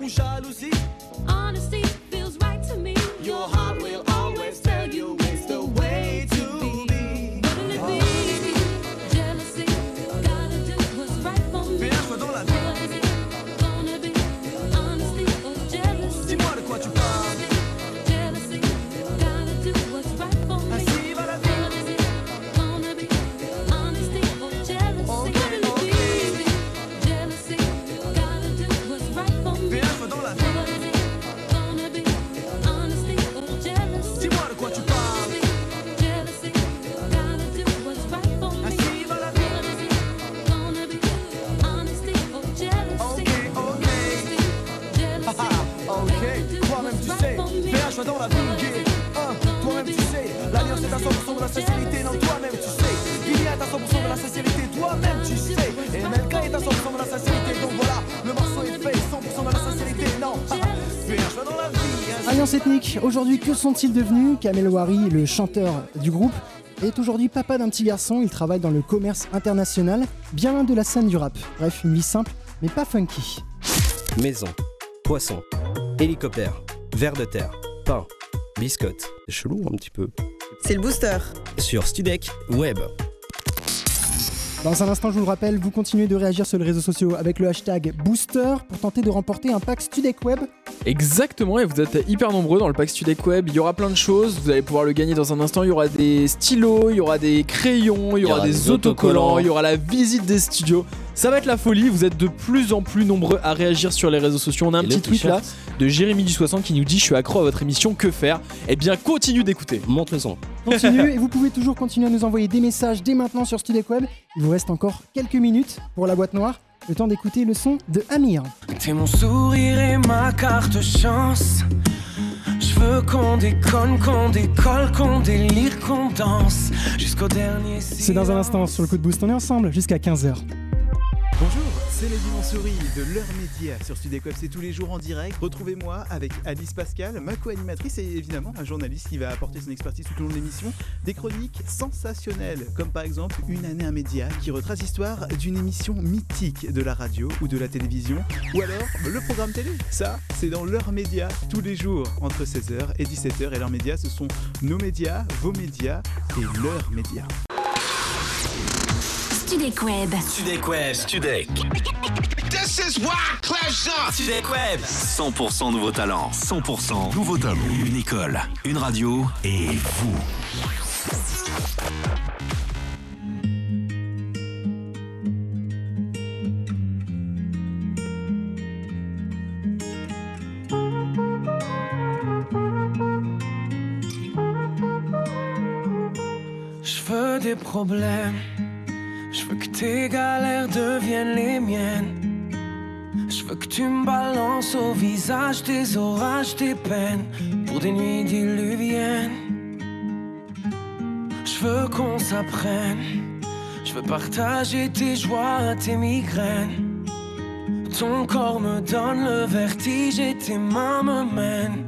ou jalousie. Honesty aujourd'hui que sont-ils devenus Kamel Wari, le chanteur du groupe, est aujourd'hui papa d'un petit garçon, il travaille dans le commerce international, bien loin de la scène du rap. Bref, une vie simple, mais pas funky. Maison, poisson, hélicoptère, ver de terre, pain, Biscotte. C'est chelou un petit peu. C'est le booster. Sur Studek Web. Dans un instant, je vous le rappelle, vous continuez de réagir sur les réseaux sociaux avec le hashtag Booster pour tenter de remporter un pack Studek Web. Exactement, et vous êtes hyper nombreux dans le pack Studek Web. Il y aura plein de choses, vous allez pouvoir le gagner dans un instant. Il y aura des stylos, il y aura des crayons, il y, aura, des, autocollants, il y aura la visite des studios. Ça va être la folie, vous êtes de plus en plus nombreux à réagir sur les réseaux sociaux. On a un Et petit tweet là. De Jérémy du 60 qui nous dit Je suis accro à votre émission, que faire? Eh bien, continue d'écouter. Son. Continue [laughs] et vous pouvez toujours continuer à nous envoyer des messages dès maintenant sur Studek Web. Il vous reste encore quelques minutes pour la boîte noire. Le temps d'écouter le son de Amir. T'es mon sourire et ma carte chance. Je veux qu'on déconne, qu'on décolle, qu'on délire, qu'on danse jusqu'au dernier. C'est dans un instant sur le coup de boost. On est ensemble jusqu'à 15h. De l'heure média sur Web, c'est tous les jours en direct. Retrouvez-moi avec Alice Pascal, ma co-animatrice et évidemment un journaliste qui va apporter son expertise tout au long de l'émission. Des chroniques sensationnelles, comme par exemple Une année un média qui retrace l'histoire d'une émission mythique de la radio ou de la télévision, ou alors le programme télé. Ça, c'est dans l'heure média tous les jours entre 16h et 17h. Et l'heure média, ce sont nos médias, vos médias et l'heure média. Studek Web. Studek Web. Studek. This is why Clash Studek Web. 100% nouveau talent. 100% nouveau talent. Une école, une radio et vous. Je veux des problèmes. Je veux que tes galères deviennent les miennes. Je veux que tu me balances au visage des orages, des peines pour des nuits diluviennes. Je veux qu'on s'apprenne. Je veux partager tes joies, tes migraines. Ton corps me donne le vertige et tes mains me mènent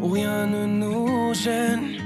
où rien ne nous gêne.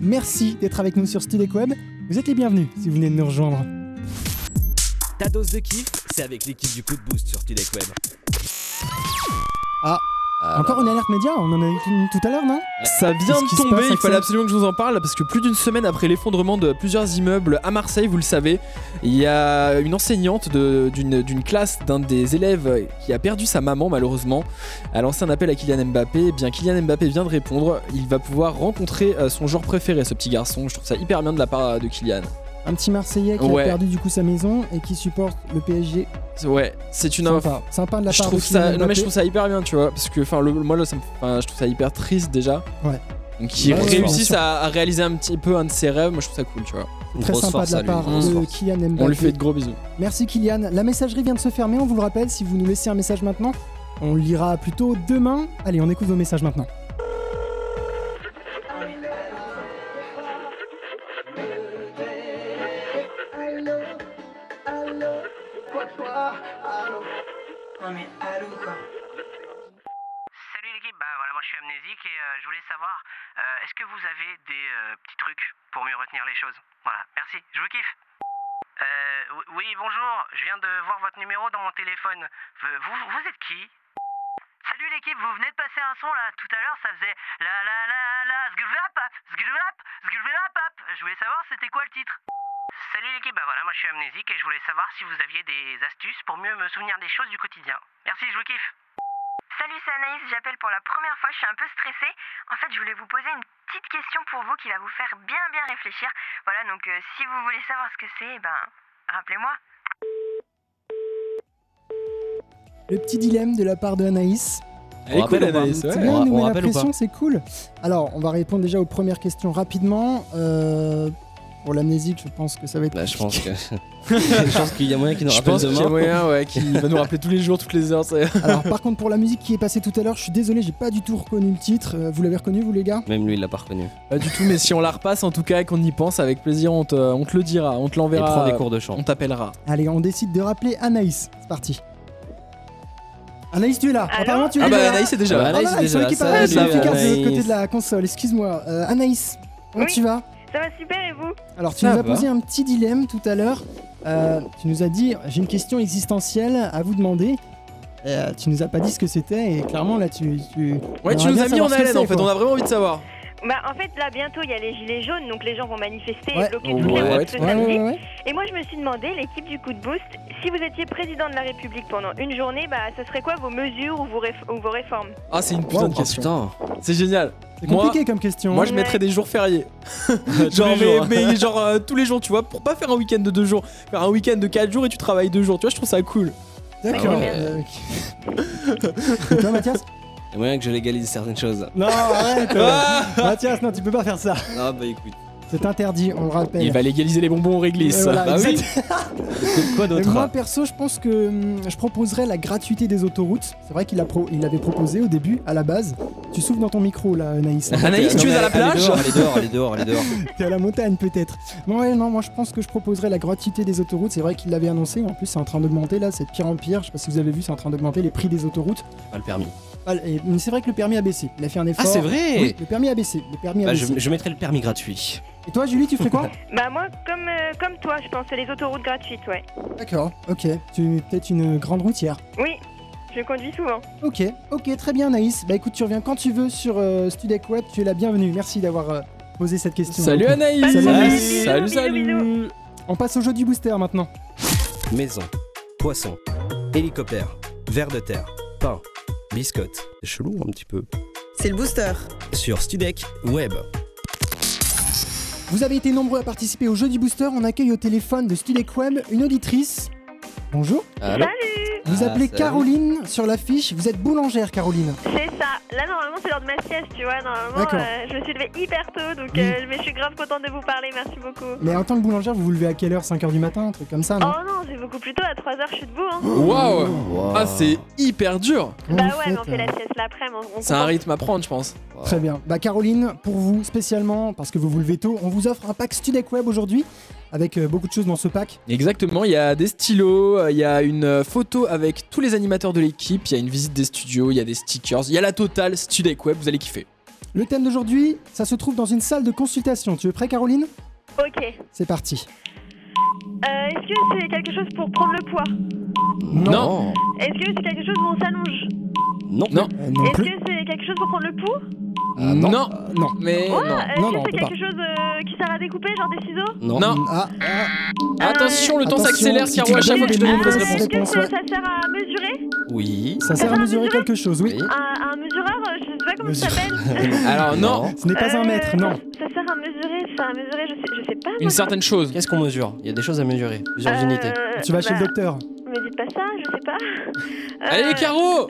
Merci d'être avec nous sur Studek Web. Vous êtes les bienvenus si vous venez de nous rejoindre. Ta dose de kiff, c'est avec l'équipe du coup de boost sur Studek Web. Ah, encore une alerte média On en a eu une tout à l'heure, non? Ça vient de tomber, passe, il fallait absolument que je vous en parle parce que plus d'une semaine après l'effondrement de plusieurs immeubles à Marseille, vous le savez, il y a une enseignante d'une classe d'un des élèves qui a perdu sa maman malheureusement. A lancé un appel à Kylian Mbappé. Eh bien, Kylian Mbappé vient de répondre. Il va pouvoir rencontrer euh, son joueur préféré, ce petit garçon. Je trouve ça hyper bien de la part de Kylian. Un petit Marseillais qui Ouais. a perdu du coup sa maison et qui supporte le PSG. Ouais, c'est une Sympa, sympa de la je part trouve de ça, non mais je trouve ça hyper bien, tu vois, parce que enfin le moi là, ça me- enfin, je trouve ça hyper triste déjà. Ouais. Donc qu'ils Ouais, réussissent à, à réaliser un petit peu un de ses rêves, moi je trouve ça cool, tu vois. Très sympa de la part de Kylian Mbappé. On lui fait de gros bisous. Merci Kylian. La messagerie vient de se fermer, on vous le rappelle. Si vous nous laissez un message maintenant, on le lira plutôt demain. Allez, on écoute vos messages maintenant. Salut l'équipe, bah voilà, moi je suis amnésique et euh, je voulais savoir, euh, est-ce que vous avez des euh, petits trucs pour mieux retenir les choses? Voilà, merci, je vous kiffe. Euh, oui- bonjour, je viens de voir votre numéro dans mon téléphone. Vous, vous êtes qui? Salut l'équipe, vous venez de passer un son là, tout à l'heure ça faisait la la la la zgulap, zgulap, zgulap. Je voulais savoir c'était quoi le titre? Salut l'équipe, bah voilà, moi je suis amnésique et je voulais savoir si vous aviez des astuces pour mieux me souvenir des choses du quotidien. Merci, je vous kiffe. Salut, c'est Anaïs, j'appelle pour la première fois, je suis un peu stressée. En fait, je voulais vous poser une petite question pour vous qui va vous faire bien bien réfléchir. Voilà, donc euh, si vous voulez savoir ce que c'est, ben, rappelez-moi. Le petit dilemme de la part de Anaïs. Elle est rappelle cool, Anaïs, ouais. bien, On on la pression, c'est cool. Alors, on va répondre déjà aux premières questions rapidement. Euh, pour l'amnésique, je pense que ça va être. Bah, je pense que. [laughs] je pense qu'il y a moyen qu'il nous Je rappelle pense qu'il y a demain. moyen, ouais, qui va nous rappeler tous les jours, toutes les heures. c'est- Alors, par [laughs] contre, pour la musique qui est passée tout à l'heure, je suis désolé, j'ai pas du tout reconnu le titre. Euh, Vous l'avez reconnu, vous, les gars? Même lui, il l'a pas reconnu. Pas du tout, mais si on la repasse en tout cas et qu'on y pense, avec plaisir, on te, on te le dira, on te l'enverra. Et prends des cours de chant. On t'appellera. Allez, on décide de rappeler Anaïs. C'est parti. Anaïs, tu es là. Apparemment, tu es Ah là. bah Anaïs est déjà Ah là. bah, Anaïs Ah, est déjà là. ils sont efficaces de l'autre côté de la console. Excuse-moi. Euh, Anaïs, comment tu vas? Ça va super et vous Alors, tu Ça nous as va. posé un petit dilemme tout à l'heure. Euh, tu nous as dit j'ai une question existentielle à vous demander. Euh, tu nous as pas dit ce que c'était et clairement là tu. tu Ouais, on tu aimerait nous bien as mis savoir en ce que haleine c'est, en fait, quoi. on a vraiment envie de savoir. Bah en fait là bientôt il y a les gilets jaunes donc les gens vont manifester Ouais. et bloquer Ouais, toutes les ouais, routes ce Ouais, samedi. ouais, ouais. Et moi je me suis demandé l'équipe du coup de boost si vous étiez président de la République pendant une journée bah ce serait quoi vos mesures ou vos, réf- ou vos réformes? Ah, c'est une putain de Oh question. putain. C'est génial. C'est Moi- compliqué comme question. Moi, je mettrais des jours fériés. [laughs] genre, mais, jours. mais genre euh, tous les jours, tu vois, pour pas faire un week-end de deux jours, faire un week-end de quatre jours et tu travailles deux jours. Tu vois, je trouve ça cool. D'accord. Ouais. euh, Et toi, Mathias? Y a moyen que je légalise certaines choses. Non, arrête Ah Mathias, non, tu peux pas faire ça. Ah bah écoute. C'est interdit, on le rappelle. Il va légaliser les bonbons au réglisse. Et voilà, Bah oui. Quoi d'autre moi perso, je pense que hum, je proposerais la gratuité des autoroutes. C'est vrai qu'il a pro- il avait proposé au début, à la base. Tu souffles dans ton micro là, Anaïs. Anaïs, tu es à la plage Elle est dehors, elle est dehors, elle est dehors. [laughs] T'es à la montagne peut-être. Non, ouais, non, moi je pense que je proposerais la gratuité des autoroutes. C'est vrai qu'il l'avait annoncé. En plus, c'est en train d'augmenter là. C'est de pire en pire. Je sais pas si vous avez vu, c'est en train d'augmenter les prix des autoroutes. Pas le permis. Ah, c'est vrai que le permis a baissé. Il a fait un effort. Ah, c'est vrai Oui, le permis a baissé. Le permis a Bah, baissé. je, je mettrai le permis gratuit. Et toi, Julie, tu ferais quoi [laughs] Bah moi comme, euh, comme toi je pensais les autoroutes gratuites ouais. D'accord, ok. Tu es peut-être une grande routière. Oui, je conduis souvent. Ok, ok, très bien, Anaïs. Bah écoute, tu reviens quand tu veux sur euh, Studec Web. Tu es la bienvenue. Merci d'avoir euh, posé cette question. Salut. Anaïs Salut, Salut, Anaïs. Salut, bisous, salut On passe au jeu du booster maintenant. Maison, poisson, hélicoptère, ver de terre, pain, biscotte. C'est chelou un petit peu. C'est le booster. Sur Studek Web. Vous avez été nombreux à participer au jeu du booster. On accueille au téléphone de Studec Web une auditrice. Bonjour. Allô Vous Ah, appelez salut. Caroline sur l'affiche. Vous êtes boulangère, Caroline. C'est ça. Là normalement c'est l'heure de ma sieste tu vois. Normalement euh, je me suis levée hyper tôt donc Oui. euh, mais je suis grave contente de vous parler. Merci beaucoup. Mais en tant que boulangère, vous vous levez à quelle heure? 5h du matin Un truc comme ça, non? Oh non c'est beaucoup plus tôt à 3h je suis debout hein. Waouh Wow. Ah, c'est hyper dur Comment Bah ouais mais on fait euh? la sieste l'après-midi. C'est un rythme à prendre, je pense. Très bien. Bah Caroline, pour vous spécialement, parce que vous vous levez tôt, on vous offre un pack Studec Web aujourd'hui, avec euh, beaucoup de choses dans ce pack. Exactement, il y a des stylos, euh, il y a une euh, photo avec tous les animateurs de l'équipe, il y a une visite des studios, il y a des stickers, il y a la totale Studek Web, vous allez kiffer. Le thème d'aujourd'hui, ça se trouve dans une salle de consultation. Tu es prêt, Caroline? Ok. C'est parti. Euh, Est-ce que c'est quelque chose pour prendre le poids? Non. Est-ce que c'est quelque chose où on s'allonge? Non. Non. non Est-ce que c'est quelque chose pour prendre le pouls? Non. non. non. Mais Ouais, non. Est-ce Non, que non, on c'est quelque chose euh, qui sert à découper, genre des ciseaux Non. Non. Ah, Attention, le temps s'accélère, si Caro, à chaque fois que je des donne une mauvaise réponse. Est-ce que ça, ouais. ça sert à mesurer? Oui. Ça sert à mesurer quelque chose, oui. un, un mesureur, euh, je sais pas comment ça s'appelle. [laughs] Alors, non. Ce n'est pas un mètre, non. Ça sert à mesurer, ça sert à mesurer, je sais, je sais pas. moi. Une certaine chose. Qu'est-ce qu'on mesure? Il y a des choses à mesurer. Plusieurs Euh, unités. Tu vas chez bah, le docteur. Allez, Caro euh,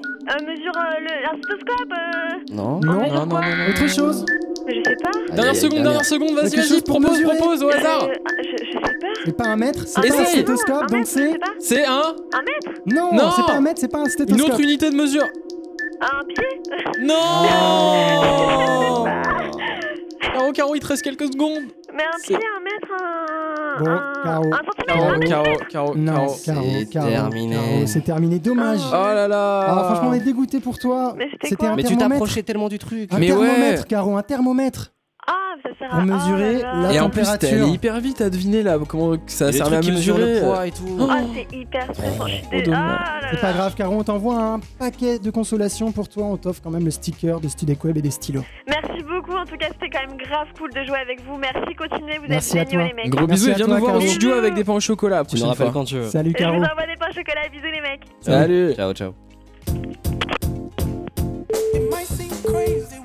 mesure euh, le- un stéthoscope, euh, Non. Non. Non, non, non, non. Autre chose mais je sais pas. Dernière seconde, dernière. seconde, vas-y, vas-y, propose, propose au hasard. Euh, je, je sais pas. C'est pas un mètre, c'est Un pas un Essaye. stéthoscope, Un donc mètre, je c'est. sais pas. C'est un, Un mètre Non, Non. c'est pas un mètre, c'est pas un une stéthoscope. autre unité de mesure. Un pied Non [laughs] [laughs] Caro, Caro, il te reste quelques secondes. Mais un pied, un mètre, un. Bon, un, Caro. Caro, Caro, Caro, Non, C'est terminé. C'est terminé, dommage. Oh là là Ah, franchement, on est dégoûté pour toi. Mais c'était quoi un Mais tu t'approchais tellement du truc. Un Mais ouais. thermomètre, Caro, un thermomètre. Ah, ça sert Pour à. mesurer oh là là. la Et en plus, t'es température. hyper vite à deviner là comment ça servait à trucs qui mesurent mesurer. le poids et tout. Oh. Ah, c'est hyper stressant, je suis Oh, dé... dommage. Ah là C'est là. pas grave, Caro, on t'envoie un paquet de consolation pour toi. On t'offre quand même le sticker de Studec Web et des stylos. Merci beaucoup, en tout cas, c'était quand même grave cool de jouer avec vous. Merci, continuez, vous Merci à êtes géniaux, toi. les mecs. Gros Merci bisous et à viens toi, nous voir au Caro. studio avec des pains au chocolat. la Tu nous prochaine rappelles fois. quand tu veux. Salut, Je Caro. vous envoie des pains au chocolat, bisous, les mecs. Salut. Ciao, ciao. It might seem crazy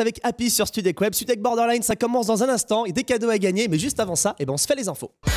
avec Happy sur Studek Web. Studek Borderline, ça commence dans un instant et des cadeaux à gagner. Mais juste avant ça, eh ben, on se fait les infos.